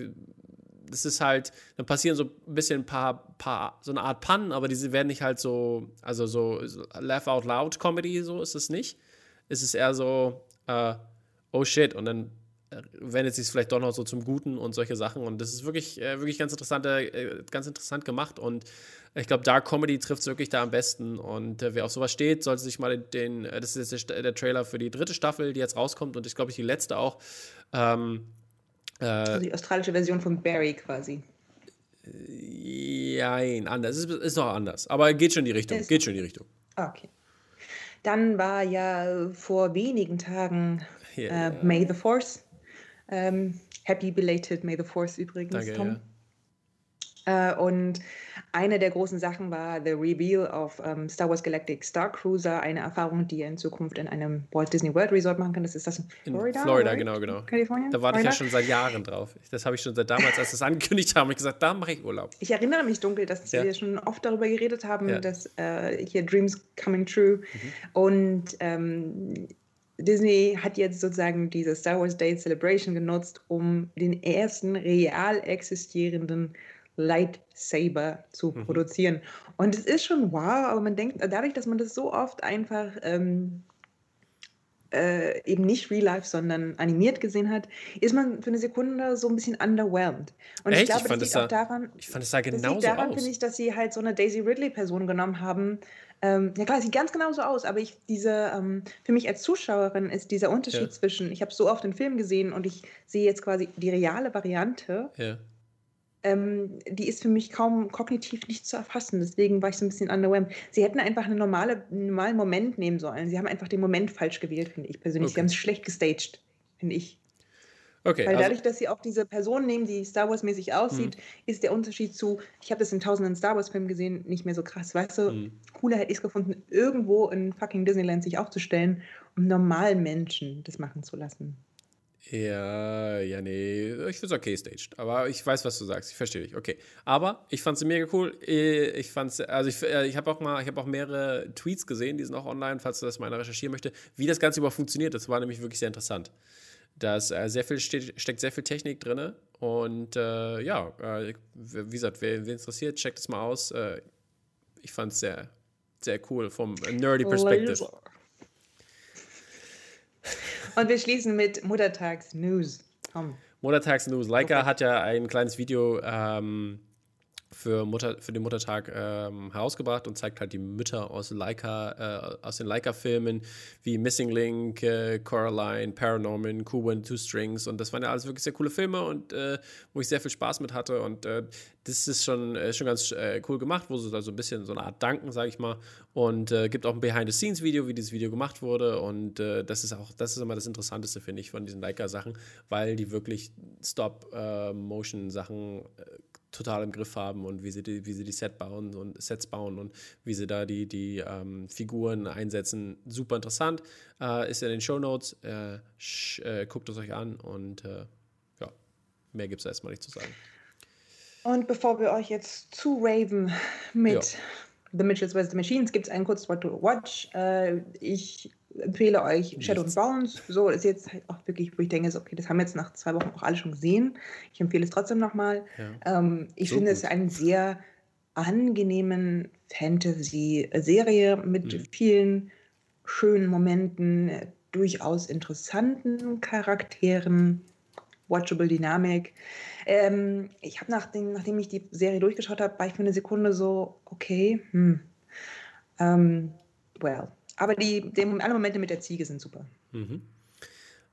das ist halt, dann passieren so ein bisschen ein paar, paar, so eine Art Pannen, aber diese werden nicht halt so, also so, so Laugh Out Loud Comedy, so ist es nicht. Es ist eher so, äh, oh shit, und dann äh, wendet sich es vielleicht doch noch so zum Guten und solche Sachen. Und das ist wirklich, äh, wirklich ganz, interessant, äh, ganz interessant gemacht. Und ich glaube, Dark Comedy trifft es wirklich da am besten. Und äh, wer auf sowas steht, sollte sich mal den, äh, das ist jetzt der, der, Trailer für die dritte Staffel, die jetzt rauskommt. Und ich glaube, ich die letzte auch. Ähm, also die australische Version von Barry quasi. Nein, anders. Es ist, ist noch anders. Aber geht schon in die Richtung. Ist geht schon in die Richtung. Okay. Dann war ja vor wenigen Tagen Ja, äh, May the Force. Ähm, happy belated May the Force übrigens, Danke, Tom. ja. Äh, und eine der großen Sachen war The Reveal of ähm, Star Wars Galactic Star Cruiser, eine Erfahrung, die ihr in Zukunft in einem Walt Disney World Resort machen könnt. Das ist das in In Florida? Florida, right? genau, genau. Kalifornien? Da warte ich ja Florida? schon seit Jahren drauf. Das habe ich schon seit damals, als es angekündigt haben, hab ich gesagt, da mache ich Urlaub. Ich erinnere mich dunkel, dass Ja. wir schon oft darüber geredet haben, Ja. dass äh, hier Dreams Coming True und ähm, Disney hat jetzt sozusagen diese Star Wars Day Celebration genutzt, um den ersten real existierenden Lightsaber zu produzieren. Und es ist schon wow, aber man denkt, dadurch, dass man das so oft einfach ähm, äh, eben nicht real life, sondern animiert gesehen hat, ist man für eine Sekunde so ein bisschen underwhelmed. Und Echt? ich glaube, Ich fand das es liegt auch sah- daran, Ich fand es liegt genauso daran, aus. finde ich, dass sie halt so eine Daisy Ridley-Person genommen haben. Ähm, ja klar, sieht ganz genauso aus, aber ich diese, ähm, für mich als Zuschauerin ist dieser Unterschied Ja. zwischen, ich habe so oft den Film gesehen und ich sehe jetzt quasi die reale Variante, Ja. Ähm, die ist für mich kaum kognitiv nicht zu erfassen. Deswegen war ich so ein bisschen underwhelmed. Sie hätten einfach eine normale, einen normalen Moment nehmen sollen. Sie haben einfach den Moment falsch gewählt, finde ich persönlich. Okay. Sie haben es schlecht gestaged, finde ich. Okay, Weil also, dadurch, dass sie auch diese Person nehmen, die Star Wars-mäßig aussieht, ist der Unterschied zu, ich habe das in tausenden Star Wars-Filmen gesehen, nicht mehr so krass. Weißt du, Mhm. cooler hätte ich es gefunden, irgendwo in fucking Disneyland sich aufzustellen, um normalen Menschen das machen zu lassen. Ja, ja, nee, ich finde es okay staged. Aber ich weiß, was du sagst. Ich verstehe dich. Okay. Aber ich fand es mega cool. Äh, Ich fand's, also ich, äh, ich habe auch mal, ich habe auch mehrere Tweets gesehen, die sind auch online, falls du das mal recherchieren möchte, wie das Ganze überhaupt funktioniert. Das war nämlich wirklich sehr interessant. Da äh, sehr viel steht, steckt sehr viel Technik drin. Und äh, ja, äh, wie gesagt, wer, wer interessiert, checkt es mal aus. Ich fand es sehr, sehr cool vom nerdy Perspective. Laser. Und wir schließen mit Muttertags-News. Komm. Muttertags News. Leica hat ja ein kleines Video ähm, für, Mutter, für den Muttertag ähm, herausgebracht und zeigt halt die Mütter aus Leica, äh, aus den Leica-Filmen wie Missing Link, äh, Coraline, Paranorman, Kuban, Two Strings und das waren ja alles wirklich sehr coole Filme und äh, wo ich sehr viel Spaß mit hatte und äh, das ist schon, äh, schon ganz äh, cool gemacht, wo sie da so ein bisschen so eine Art Danken, sage ich mal und gibt auch ein Behind-the-Scenes-Video, wie dieses Video gemacht wurde und das ist auch, das ist immer das Interessanteste, finde ich, von diesen Leica-Sachen, weil die wirklich Stop-Motion-Sachen total im Griff haben und wie sie die, wie sie die Set bauen und Sets bauen und wie sie da die, die ähm, Figuren einsetzen. Super interessant. Äh, ist in den Show Notes. Äh, äh, guckt es euch an und äh, ja, mehr gibt es erstmal nicht zu sagen. Und bevor wir euch jetzt zu raven mit Ja. The Mitchells vs. The Machines, gibt es ein kurzes Wort to watch. Äh, ich empfehle euch Shadow and. Bones. So ist jetzt halt auch wirklich, wo ich denke, so, okay, das haben wir jetzt nach zwei Wochen auch alle schon gesehen. Ich empfehle es trotzdem nochmal. Ja. Ähm, ich So finde gut. es einen sehr angenehmen Fantasy-Serie mit Mhm. vielen schönen Momenten, durchaus interessanten Charakteren, watchable Dynamik. Ähm, ich habe nachdem, nachdem ich die Serie durchgeschaut habe, war ich für eine Sekunde so, okay, hm, ähm, well. Aber die, die, alle Momente mit der Ziege sind super. Mhm.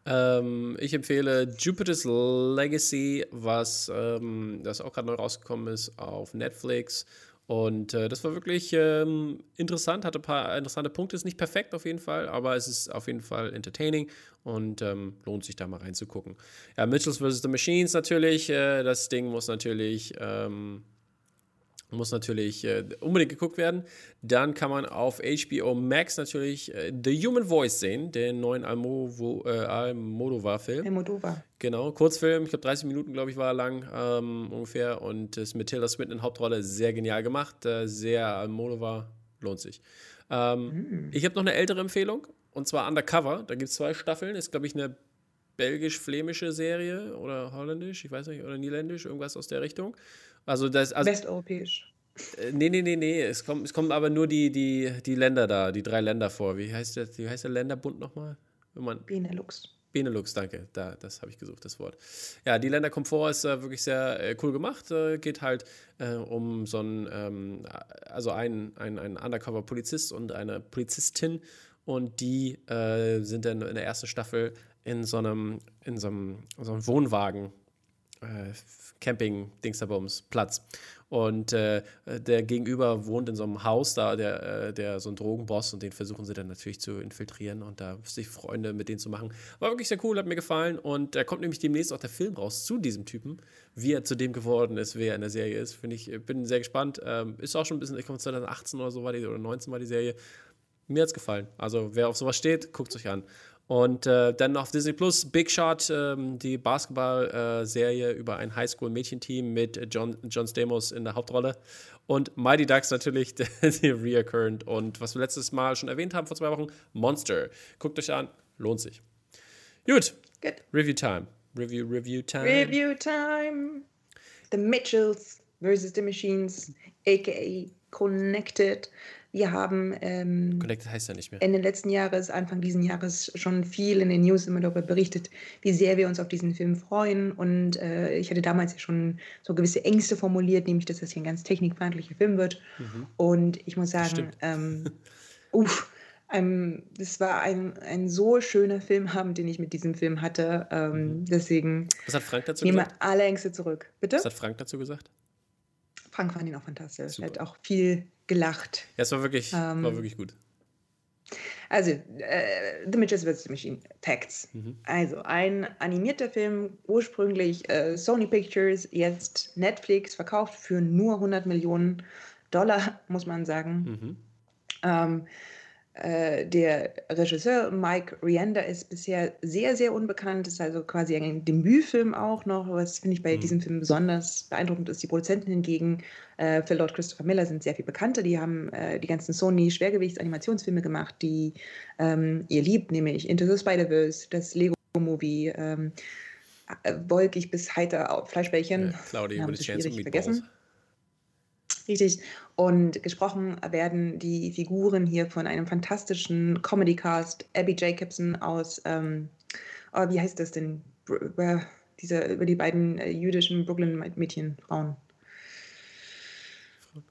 Ähm, ich empfehle Jupiter's Legacy, was ähm, das auch gerade neu rausgekommen ist auf Netflix. Und äh, das war wirklich ähm, interessant, hatte ein paar interessante Punkte. Ist nicht perfekt auf jeden Fall, aber es ist auf jeden Fall entertaining und ähm, lohnt sich da mal reinzugucken. Ja, Mitchells vs. The Machines natürlich. Äh, das Ding muss natürlich. Ähm, muss natürlich äh, unbedingt geguckt werden. Dann kann man auf HBO Max natürlich äh, The Human Voice sehen, den neuen äh, Almodovar-Film. Almodovar. Genau, Kurzfilm, ich glaube 30 Minuten, glaube ich, war er lang ähm, ungefähr und ist mit Tilda Swinton in Hauptrolle sehr genial gemacht, äh, sehr Almodovar, lohnt sich. Ähm, Ich habe noch eine ältere Empfehlung und zwar Undercover, da gibt es zwei Staffeln, ist glaube ich eine belgisch-flämische Serie oder holländisch, ich weiß nicht, oder niederländisch, irgendwas aus der Richtung. Also das, also, Westeuropäisch. äh, nee, nee, nee, nee. Es kommen, es kommen aber nur die, die, die Länder da, die drei Länder vor. Wie heißt der, wie heißt der Länderbund nochmal? Wenn man, Benelux. Benelux, danke. Da, das habe ich gesucht, das Wort. Ja, die Länder kommen vor, ist äh, wirklich sehr äh, cool gemacht. Äh, geht halt äh, um so einen, ähm, also einen, einen, einen Undercover-Polizist und eine Polizistin. Und die äh, sind dann in der ersten Staffel in so einem, in so einem, so einem Wohnwagen äh, Camping-Dingsterbums Platz. Und äh, der Gegenüber wohnt in so einem Haus da, der, äh, der so ein Drogenboss und den versuchen sie dann natürlich zu infiltrieren und da sich Freunde mit denen zu machen. War wirklich sehr cool, hat mir gefallen. Und da kommt nämlich demnächst auch der Film raus zu diesem Typen, wie er zu dem geworden ist, wer er in der Serie ist. Finde ich, bin sehr gespannt. Ähm, ist auch schon ein bisschen, ich glaube 2018 oder so war die, oder 19 war die Serie. Mir hat es gefallen. Also wer auf sowas steht, guckt euch an. Und äh, dann auf Disney Plus Big Shot, ähm, die Basketball-Serie äh, über ein Highschool-Mädchenteam mit John, John Stamos in der Hauptrolle. Und Mighty Ducks natürlich, [laughs] die Reoccurrent. Und was wir letztes Mal schon erwähnt haben vor zwei Wochen, Monster. Guckt euch an, lohnt sich. Gut. Good. Review Time. Review, Review Time. Review Time. The Mitchells versus the Machines, aka Connected. Wir haben ähm, Connected heißt ja nicht mehr. Ende letzten Jahres, Anfang diesen Jahres schon viel in den News immer darüber berichtet, wie sehr wir uns auf diesen Film freuen. Und äh, ich hatte damals ja schon so gewisse Ängste formuliert, nämlich, dass das hier ein ganz technikfeindlicher Film wird. Mhm. Und ich muss sagen, ähm, [laughs] uff, ähm, das war ein, ein so schöner Filmabend, den ich mit diesem Film hatte. Ähm, mhm. Deswegen Was hat Frank dazu nehme gesagt? alle Ängste zurück. Bitte? Was hat Frank dazu gesagt? Frank fand ihn auch fantastisch. Super. Er hat auch viel gelacht. Ja, es war wirklich, ähm, war wirklich gut. Also, äh, The Mitchells vs. Machine, Facts. Mhm. Also, ein animierter Film, ursprünglich äh, Sony Pictures, jetzt Netflix, verkauft für nur 100 Millionen Dollar, muss man sagen. Mhm. Ähm, äh, der Regisseur Mike Rianda ist bisher sehr, sehr unbekannt, ist also quasi ein Debütfilm auch noch. Was finde ich bei mhm. diesem Film besonders beeindruckend ist, die Produzenten hingegen, äh, Phil Lord Christopher Miller, sind sehr viel bekannter. Die haben äh, die ganzen Sony-Schwergewichts-Animationsfilme gemacht, die ähm, ihr liebt, nämlich Into the Spider-Verse, das Lego-Movie, ähm, äh, wolkig bis heiter Fleischbällchen. Ja, Claudia über die Chance vergessen. Richtig. Und gesprochen werden die Figuren hier von einem fantastischen Comedy-Cast. Abby Jacobson aus, ähm, oh, wie heißt das denn? Über, diese, über die beiden äh, jüdischen Brooklyn-Mädchen, Frauen.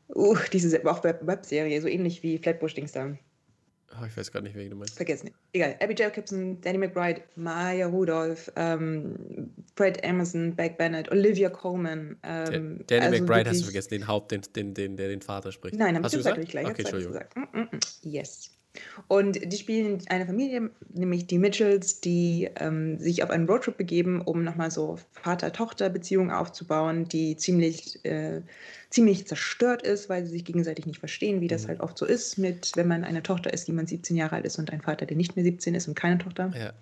Uh, diese auch Webserie, so ähnlich wie Flatbush Dings da. Oh, ich weiß gar nicht, wen du meinst. Vergessen. Egal. Abby Jacobson, Danny McBride, Maya Rudolph, ähm, Fred Emerson, Beck Bennett, Olivia Coleman. Ähm, Danny also McBride hast du vergessen, den Haupt, den, den, den, der den Vater spricht. Nein, habe ich gesagt, ich gleich. Okay, Entschuldigung. Gesagt. Mm, mm, mm. Yes. Und die spielen eine Familie, nämlich die Mitchells, die ähm, sich auf einen Roadtrip begeben, um nochmal so Vater-Tochter-Beziehungen aufzubauen, die ziemlich, äh, ziemlich zerstört ist, weil sie sich gegenseitig nicht verstehen, wie das mhm. halt oft so ist, mit wenn man eine Tochter ist, die man 17 Jahre alt ist und ein Vater, der nicht mehr 17 ist und keine Tochter. Ja.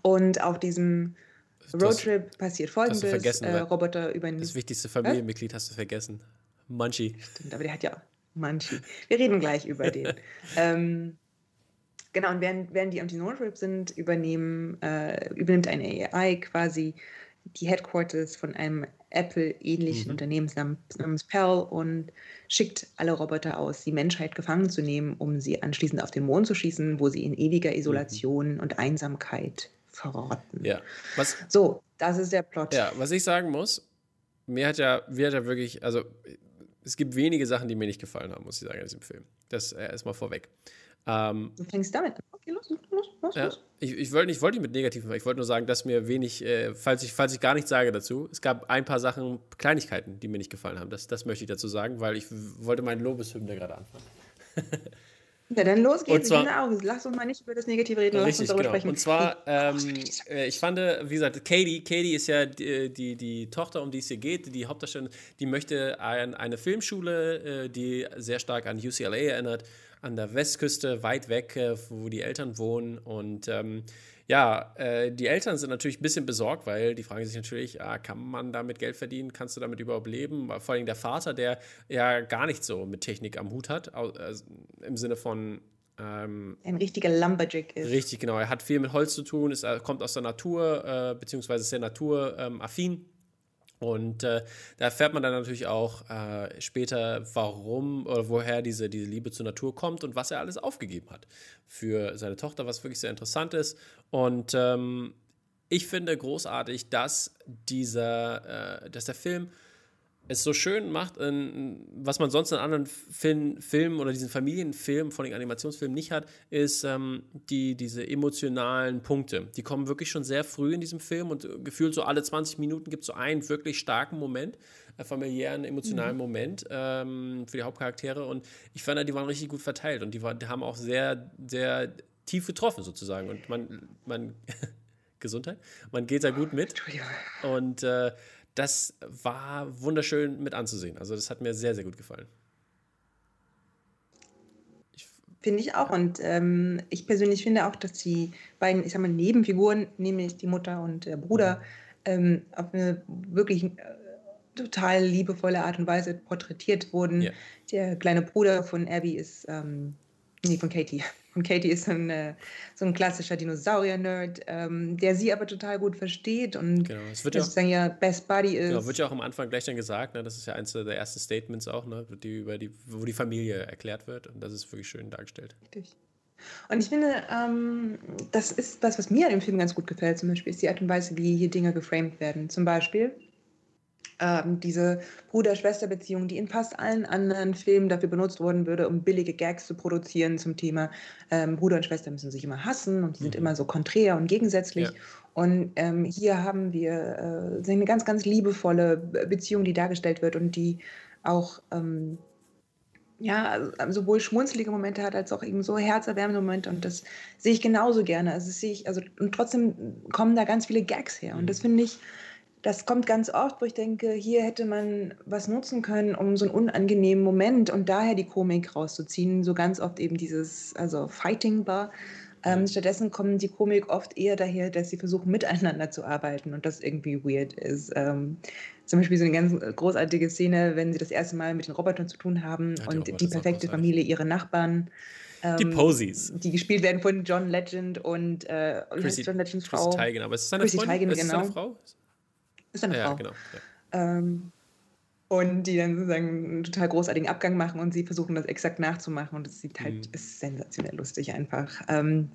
Und auf diesem Roadtrip das, passiert folgendes: äh, Roboter über Das wichtigste Familienmitglied hast du vergessen. Munchie. Stimmt, aber der hat ja Manchi. Wir reden gleich über den. [laughs] ähm, genau, und während, während die am Trip sind, übernehmen, äh, übernimmt eine AI quasi die Headquarters von einem Apple-ähnlichen mhm. Unternehmen namens Pell und schickt alle Roboter aus, die Menschheit gefangen zu nehmen, um sie anschließend auf den Mond zu schießen, wo sie in ewiger Isolation mhm. und Einsamkeit verrotten. Ja. Was, so, das ist der Plot. Ja, was ich sagen muss, mir hat ja, mir hat ja wirklich, also es gibt wenige Sachen, die mir nicht gefallen haben, muss ich sagen, in diesem Film. Das äh, erstmal vorweg. Ähm, du fängst damit an. Okay, los, los, los, ja, los. Ich, ich wollte nicht, wollte nicht mit Negativen, ich wollte nur sagen, dass mir wenig, äh, falls, ich, falls ich gar nichts sage dazu, es gab ein paar Sachen, Kleinigkeiten, die mir nicht gefallen haben. Das, das möchte ich dazu sagen, weil ich wollte meinen Lobeshymne gerade anfangen. [laughs] Ja, dann los geht's. Zwar, Augen. Lass uns mal nicht über das Negative reden, lass uns darüber genau. sprechen. Und zwar, [laughs] ähm, äh, ich fand, wie gesagt, Katie, Katie ist ja die, die, die, Tochter, um die es hier geht, die Hauptdarstellerin, die möchte ein, eine Filmschule, äh, die sehr stark an UCLA erinnert, an der Westküste, weit weg, äh, wo die Eltern wohnen. Und ähm, ja, äh, die Eltern sind natürlich ein bisschen besorgt, weil die fragen sich natürlich, ah, kann man damit Geld verdienen? Kannst du damit überhaupt leben? Vor allem der Vater, der ja gar nicht so mit Technik am Hut hat, also im Sinne von ähm, ein richtiger Lumberjack ist. Richtig, genau. Er hat viel mit Holz zu tun, ist, kommt aus der Natur, äh, beziehungsweise ist sehr naturaffin. Ähm, und äh, da erfährt man dann natürlich auch äh, später, warum oder woher diese, diese Liebe zur Natur kommt und was er alles aufgegeben hat für seine Tochter, was wirklich sehr interessant ist. Und ähm, ich finde großartig, dass dieser, äh, dass der Film es so schön macht, was man sonst in anderen Film, Filmen oder diesen Familienfilmen, von den Animationsfilmen nicht hat, ist ähm, die, diese emotionalen Punkte. Die kommen wirklich schon sehr früh in diesem Film und gefühlt so alle 20 Minuten gibt es so einen wirklich starken Moment, äh, familiären, emotionalen mhm. Moment ähm, für die Hauptcharaktere. Und ich fand, die waren richtig gut verteilt und die, war, die haben auch sehr, sehr tief getroffen sozusagen. Und man, man [laughs] Gesundheit, man geht da gut mit. Und äh, das war wunderschön mit anzusehen. Also das hat mir sehr, sehr gut gefallen. Finde ich auch. Und ähm, ich persönlich finde auch, dass die beiden, ich sag mal, Nebenfiguren, nämlich die Mutter und der Bruder, mhm. ähm, auf eine wirklich äh, total liebevolle Art und Weise porträtiert wurden. Ja. Der kleine Bruder von Abby ist, ähm, nee, von Katie, und Katie ist ein, äh, so ein klassischer Dinosaurier-Nerd, ähm, der sie aber total gut versteht und genau. es wird ja sozusagen ja Best Buddy ist. Genau, wird ja auch am Anfang gleich dann gesagt, ne? das ist ja eins der ersten Statements auch, ne? die, über die, wo die Familie erklärt wird und das ist wirklich schön dargestellt. Richtig. Und ich finde, ähm, das ist was, was mir an dem Film ganz gut gefällt, zum Beispiel, ist die Art und Weise, wie hier Dinge geframed werden. Zum Beispiel ähm, diese Bruder-Schwester-Beziehung, die in fast allen anderen Filmen dafür benutzt worden würde, um billige Gags zu produzieren zum Thema ähm, Bruder und Schwester müssen sich immer hassen und die sind mhm. immer so konträr und gegensätzlich. Ja. Und ähm, hier haben wir äh, eine ganz, ganz liebevolle Beziehung, die dargestellt wird und die auch ähm, ja, also sowohl schmunzelige Momente hat, als auch eben so herzerwärmende Momente. Und das sehe ich genauso gerne. Also sehe ich, also, und trotzdem kommen da ganz viele Gags her. Und das mhm. finde ich das kommt ganz oft, wo ich denke, hier hätte man was nutzen können, um so einen unangenehmen Moment und daher die Komik rauszuziehen. So ganz oft eben dieses, also Fighting Bar. Ähm, stattdessen kommt die Komik oft eher daher, dass sie versuchen, miteinander zu arbeiten und das irgendwie weird ist. Ähm, zum Beispiel so eine ganz großartige Szene, wenn sie das erste Mal mit den Robotern zu tun haben ja, die und die perfekte Familie, ihre Nachbarn. Ähm, die Posies. Die gespielt werden von John Legend und äh, Chrissy, John Legends Frau. Chrissy Teigen, aber ist es seine Chrissy? Teigen, ist genau. seine Frau? Ist eine ja, Frau. Genau, ja. ähm, und die dann sozusagen einen total großartigen Abgang machen und sie versuchen das exakt nachzumachen und es sieht halt, mhm. ist sensationell lustig einfach. Ähm,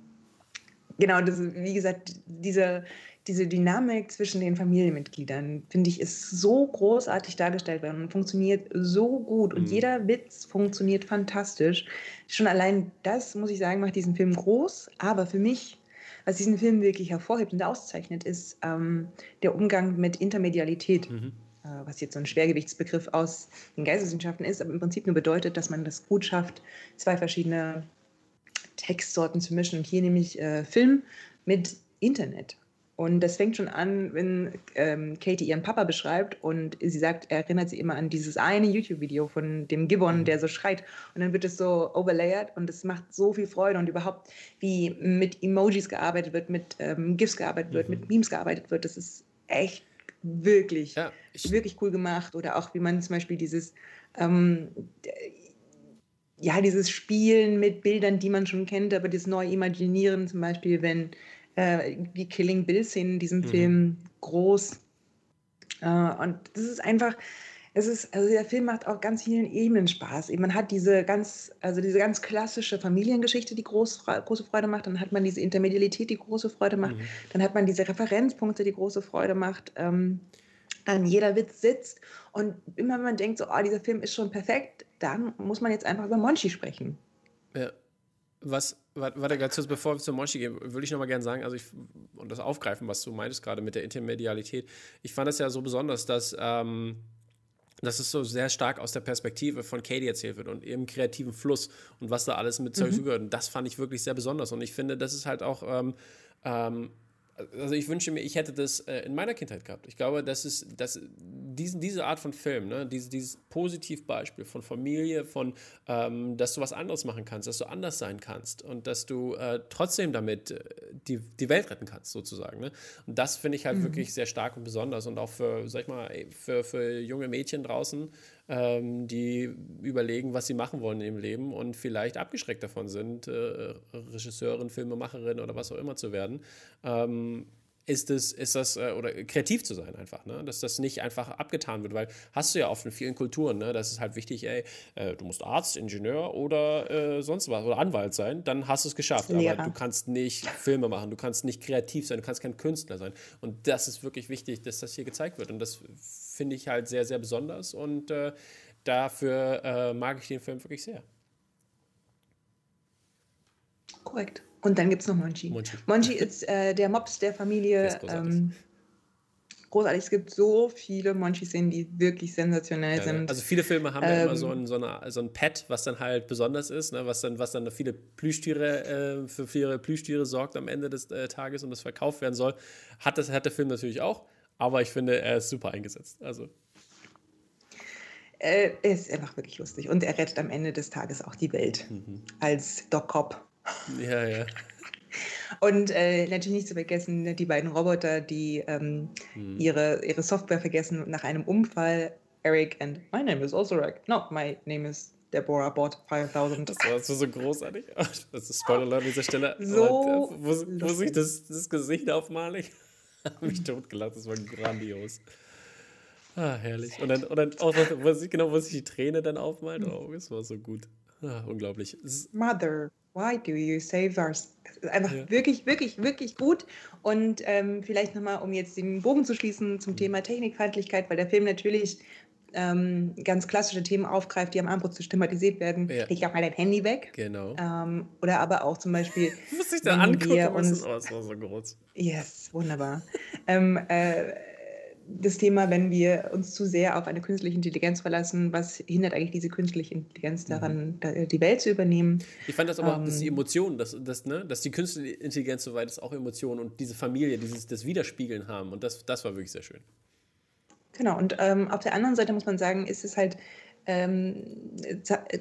genau, das, wie gesagt, diese, diese Dynamik zwischen den Familienmitgliedern, finde ich, ist so großartig dargestellt worden und funktioniert so gut und mhm. jeder Witz funktioniert fantastisch. Schon allein das, muss ich sagen, macht diesen Film groß, aber für mich was diesen Film wirklich hervorhebt und auszeichnet, ist ähm, der Umgang mit Intermedialität. Mhm. Äh, was jetzt so ein Schwergewichtsbegriff aus den Geisteswissenschaften ist, aber im Prinzip nur bedeutet, dass man das gut schafft, zwei verschiedene Textsorten zu mischen. Und hier nämlich äh, Film mit Internet. Und das fängt schon an, wenn ähm, Katie ihren Papa beschreibt und sie sagt, er erinnert sie immer an dieses eine YouTube-Video von dem Gibbon, mhm. der so schreit. Und dann wird es so overlayered und es macht so viel Freude und überhaupt, wie mit Emojis gearbeitet wird, mit ähm, GIFs gearbeitet wird, mhm. mit Memes gearbeitet wird, das ist echt wirklich, ja, wirklich cool gemacht. Oder auch, wie man zum Beispiel dieses, ähm, ja, dieses Spielen mit Bildern, die man schon kennt, aber das neu imaginieren, zum Beispiel, wenn äh, die Killing Bill-Szenen in diesem mhm. Film groß. Äh, und das ist einfach, es ist, also der Film macht auf ganz vielen Ebenen Spaß. Man hat diese ganz, also diese ganz klassische Familiengeschichte, die groß, große Freude macht. Dann hat man diese Intermedialität, die große Freude macht. Mhm. Dann hat man diese Referenzpunkte, die große Freude macht. Ähm, dann jeder Witz sitzt. Und immer wenn man denkt, so, oh, dieser Film ist schon perfekt, dann muss man jetzt einfach über Monchi sprechen. Ja. Was, warte, ganz kurz, bevor wir zum Monchi gehen, würde ich nochmal gerne sagen, also ich, und das aufgreifen, was du meintest gerade mit der Intermedialität. Ich fand es ja so besonders, dass, ähm, dass es so sehr stark aus der Perspektive von Katie erzählt wird und ihrem kreativen Fluss und was da alles mit mhm. zugehört. Und das fand ich wirklich sehr besonders. Und ich finde, das ist halt auch ähm, ähm, also ich wünsche mir, ich hätte das äh, in meiner Kindheit gehabt. Ich glaube, das ist das, diesen, diese Art von Film, ne, dieses, dieses Positivbeispiel von Familie, von, ähm, dass du was anderes machen kannst, dass du anders sein kannst und dass du äh, trotzdem damit äh, die, die Welt retten kannst, sozusagen. Ne? Und das finde ich halt mhm. wirklich sehr stark und besonders und auch für, sag ich mal, für, für junge Mädchen draußen, ähm, die überlegen, was sie machen wollen im Leben und vielleicht abgeschreckt davon sind, äh, Regisseurin, Filmemacherin oder was auch immer zu werden. Ähm, ist es, ist das, äh, oder kreativ zu sein einfach, ne? Dass das nicht einfach abgetan wird, weil hast du ja oft in vielen Kulturen, ne? Das ist halt wichtig, ey, äh, du musst Arzt, Ingenieur oder äh, sonst was oder Anwalt sein, dann hast du es geschafft. Lehrer. Aber du kannst nicht Filme machen, du kannst nicht kreativ sein, du kannst kein Künstler sein. Und das ist wirklich wichtig, dass das hier gezeigt wird. Und das finde ich halt sehr, sehr besonders und äh, dafür äh, mag ich den Film wirklich sehr. Korrekt. Und dann gibt es noch Monchi. Monchi, Monchi ist äh, der Mops der Familie. Großartig. Ähm, großartig. Es gibt so viele Monchi-Szenen, die wirklich sensationell ja, sind. Also viele Filme haben ähm, ja immer so ähm, ein, so, eine, so ein Pad, was dann halt besonders ist, ne? was, dann, was dann viele Plüschtiere, äh, für viele Plüschtiere sorgt am Ende des äh, Tages und das verkauft werden soll. Hat, das, hat der Film natürlich auch, aber ich finde, er ist super eingesetzt. Also. Äh, er ist einfach wirklich lustig und er rettet am Ende des Tages auch die Welt mhm. als Doc Cop. Ja, ja. Und äh, natürlich nicht zu vergessen, die beiden Roboter, die ähm, hm. ihre, ihre Software vergessen nach einem Unfall. Eric and my name is also Eric. No, my name is Deborah Bot 5000. Das war so, großartig. [laughs] Das ist Spoiler an dieser Stelle. So wo, wo sich das, das Gesicht aufmale, ich [laughs] habe mich totgelacht. Das war grandios. Ah, herrlich. Und dann, und dann auch, wo sich, genau, wo sich die Träne dann aufmalt. Oh, es war so gut. Ah, unglaublich. Mother why do you save us? Einfach ja. wirklich, wirklich, wirklich gut. Und ähm, vielleicht nochmal, um jetzt den Bogen zu schließen zum mhm. Thema Technikfeindlichkeit, weil der Film natürlich ähm, ganz klassische Themen aufgreift, die am Armbrust thematisiert werden. Ja. Leg auch mal dein Handy weg. Genau. Ähm, oder aber auch zum Beispiel. [laughs] Muss ich da angucken? Uns, oh, das war so groß. Yes, wunderbar. ähm, äh, das Thema, wenn wir uns zu sehr auf eine künstliche Intelligenz verlassen, was hindert eigentlich diese künstliche Intelligenz mhm. daran, mhm. die Welt zu übernehmen? Ich fand das aber, ähm, dass die Emotionen, dass, dass, ne, dass die künstliche Intelligenz soweit ist, auch Emotionen und diese Familie, dieses das Widerspiegeln haben. Und das, das war wirklich sehr schön. Genau, und ähm, auf der anderen Seite muss man sagen, ist es halt ähm,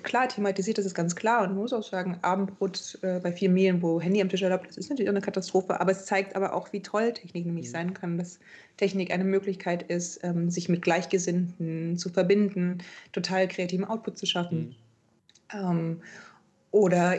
klar thematisiert, das ist ganz klar. Und man muss auch sagen, Abendbrot äh, bei vielen Medien, wo Handy am Tisch erlaubt, das ist natürlich auch eine Katastrophe. Aber es zeigt aber auch, wie toll Technik nämlich mhm. sein kann, dass Technik eine Möglichkeit ist, ähm, sich mit Gleichgesinnten zu verbinden, total kreativen Output zu schaffen. Mhm. Ähm, oder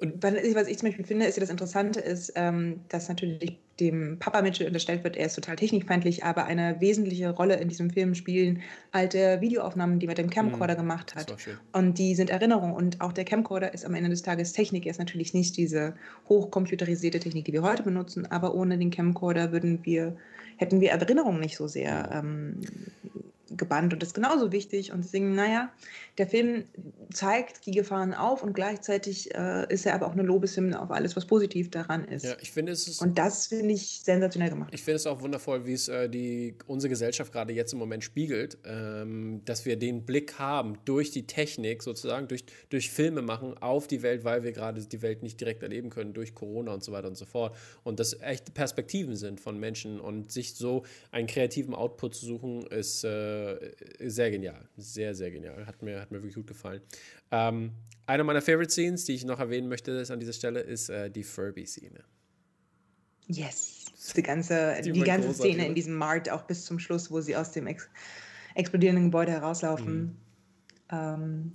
und was ich zum Beispiel finde, ist ja das Interessante ist, ähm, dass natürlich dem Papa Mitchell unterstellt wird, er ist total technikfeindlich, aber eine wesentliche Rolle in diesem Film spielen alte Videoaufnahmen, die er mit dem Camcorder mhm. gemacht hat. Und die sind Erinnerung. Und auch der Camcorder ist am Ende des Tages Technik. Er ist natürlich nicht diese hochcomputerisierte Technik, die wir heute benutzen, aber ohne den Camcorder würden wir, hätten wir Erinnerungen nicht so sehr ähm, gebannt und das ist genauso wichtig. Und deswegen, naja, der Film zeigt die Gefahren auf und gleichzeitig äh, ist er aber auch eine Lobeshymne auf alles, was positiv daran ist. Ja, ich finde es ist, Und das finde ich sensationell gemacht. Ich finde es auch wundervoll, wie es äh, die, unsere Gesellschaft gerade jetzt im Moment spiegelt, ähm, dass wir den Blick haben durch die Technik sozusagen, durch, durch Filme machen auf die Welt, weil wir gerade die Welt nicht direkt erleben können durch Corona und so weiter und so fort. Und das echte Perspektiven sind von Menschen und sich so einen kreativen Output zu suchen, ist äh, sehr genial. Sehr, sehr genial. Hat mir, hat mir wirklich gut gefallen. Ähm, eine meiner Favorite Scenes, die ich noch erwähnen möchte ist an dieser Stelle, ist äh, die Furby-Szene. Yes. Die ganze, die, die ganze Szene in diesem Markt, auch bis zum Schluss, wo sie aus dem ex explodierenden Gebäude herauslaufen. Mhm. Ähm,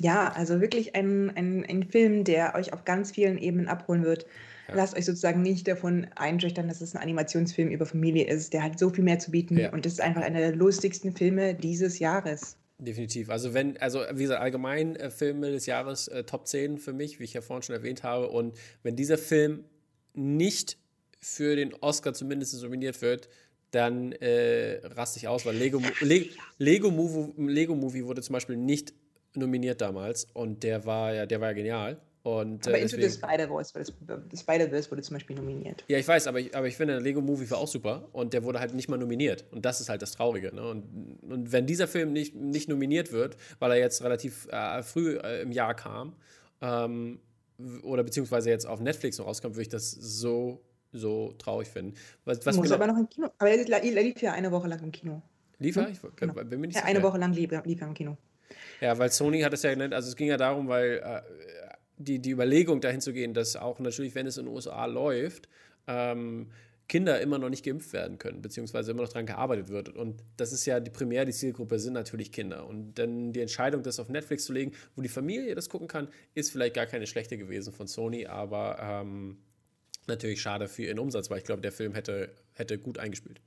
ja, also wirklich ein, ein, ein Film, der euch auf ganz vielen Ebenen abholen wird. Ja. Lasst euch sozusagen nicht davon einschüchtern, dass es ein Animationsfilm über Familie ist. Der hat so viel mehr zu bieten ja. und das ist einfach einer der lustigsten Filme dieses Jahres. Definitiv. Also wenn, also wie gesagt, allgemein äh, Filme des Jahres äh, Top 10 für mich, wie ich ja vorhin schon erwähnt habe. Und wenn dieser Film nicht für den Oscar zumindest nominiert wird, dann äh, raste ich aus, weil Lego, Le Lego, Movie, Lego Movie wurde zum Beispiel nicht nominiert damals und der war ja, der war ja genial. Und, aber äh, Into the Spider-Verse Spider wurde zum Beispiel nominiert. Ja, ich weiß, aber ich, aber ich finde, der Lego Movie war auch super und der wurde halt nicht mal nominiert. Und das ist halt das Traurige. Ne? Und, und wenn dieser Film nicht, nicht nominiert wird, weil er jetzt relativ äh, früh äh, im Jahr kam, ähm, oder beziehungsweise jetzt auf Netflix noch rauskommt, würde ich das so, so traurig finden. Was, was Muss genau, aber noch im Kino. Aber er lief ja eine Woche lang im Kino. Lief er? Hm? Ich genau. bin mir nicht ja, sicher. eine Woche lang lief, lief er im Kino. Ja, weil Sony hat es ja genannt, also es ging ja darum, weil äh, die, die Überlegung dahin zu gehen, dass auch natürlich, wenn es in den USA läuft, ähm, Kinder immer noch nicht geimpft werden können, beziehungsweise immer noch daran gearbeitet wird. Und das ist ja die primär die Zielgruppe sind natürlich Kinder. Und dann die Entscheidung, das auf Netflix zu legen, wo die Familie das gucken kann, ist vielleicht gar keine schlechte gewesen von Sony, aber ähm, Natürlich schade für ihren Umsatz, weil ich glaube, der Film hätte, hätte gut eingespielt.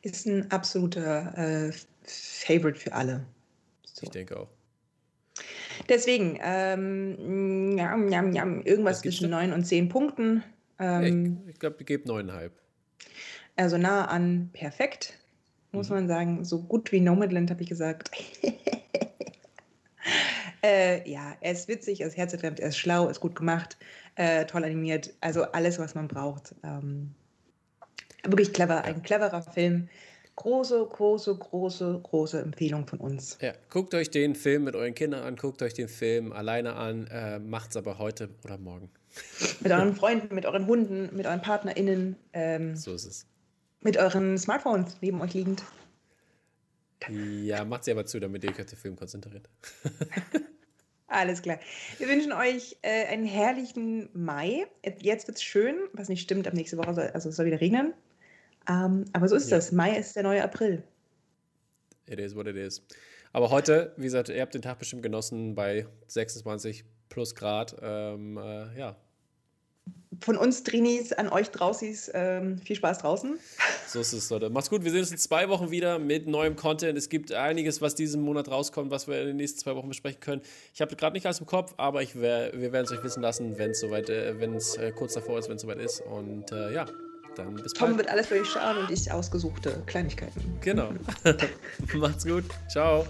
Ist ein absoluter äh, Favorite für alle. So. Ich denke auch. Deswegen, ähm, jam, jam, jam, irgendwas zwischen 9 und 10 Punkten. Ähm, ich, ich glaube, ich gebe 9,5. Also nah an perfekt, muss mhm. man sagen. So gut wie Nomadland, habe ich gesagt. [laughs] äh, ja, er ist witzig, er ist herzerwärmend, er ist schlau, er ist gut gemacht, äh, toll animiert. Also alles, was man braucht. Ähm, wirklich clever, ein cleverer Film große, große, große, große Empfehlung von uns. Ja, guckt euch den Film mit euren Kindern an, guckt euch den Film alleine an, äh, es aber heute oder morgen. Mit euren [laughs] Freunden, mit euren Hunden, mit euren PartnerInnen. Ähm, so ist es. Mit euren Smartphones neben euch liegend. Ja, macht sie aber zu, damit ihr euch auf den Film konzentriert. [laughs] Alles klar. Wir wünschen euch äh, einen herrlichen Mai. Jetzt wird es schön, was nicht stimmt, ab nächste Woche soll, also es soll wieder regnen. Ähm, aber so ist ja. das. Mai ist der neue April. It is what it is. Aber heute, wie gesagt, ihr habt den Tag bestimmt genossen bei 26 plus Grad. Ähm, äh, ja. Von uns Drinis an euch Draußis ähm, viel Spaß draußen. So ist es, Leute. Macht's gut. Wir sehen uns in zwei Wochen wieder mit neuem Content. Es gibt einiges, was diesen Monat rauskommt, was wir in den nächsten zwei Wochen besprechen können. Ich habe gerade nicht alles im Kopf, aber ich wär, wir werden es euch wissen lassen, wenn es soweit, äh, wenn es äh, kurz davor ist, wenn es soweit ist. Und äh, ja, dann bis Tom bald. wird alles durchschauen und ich ausgesuchte Kleinigkeiten. Genau. [laughs] [laughs] Macht's gut. Ciao.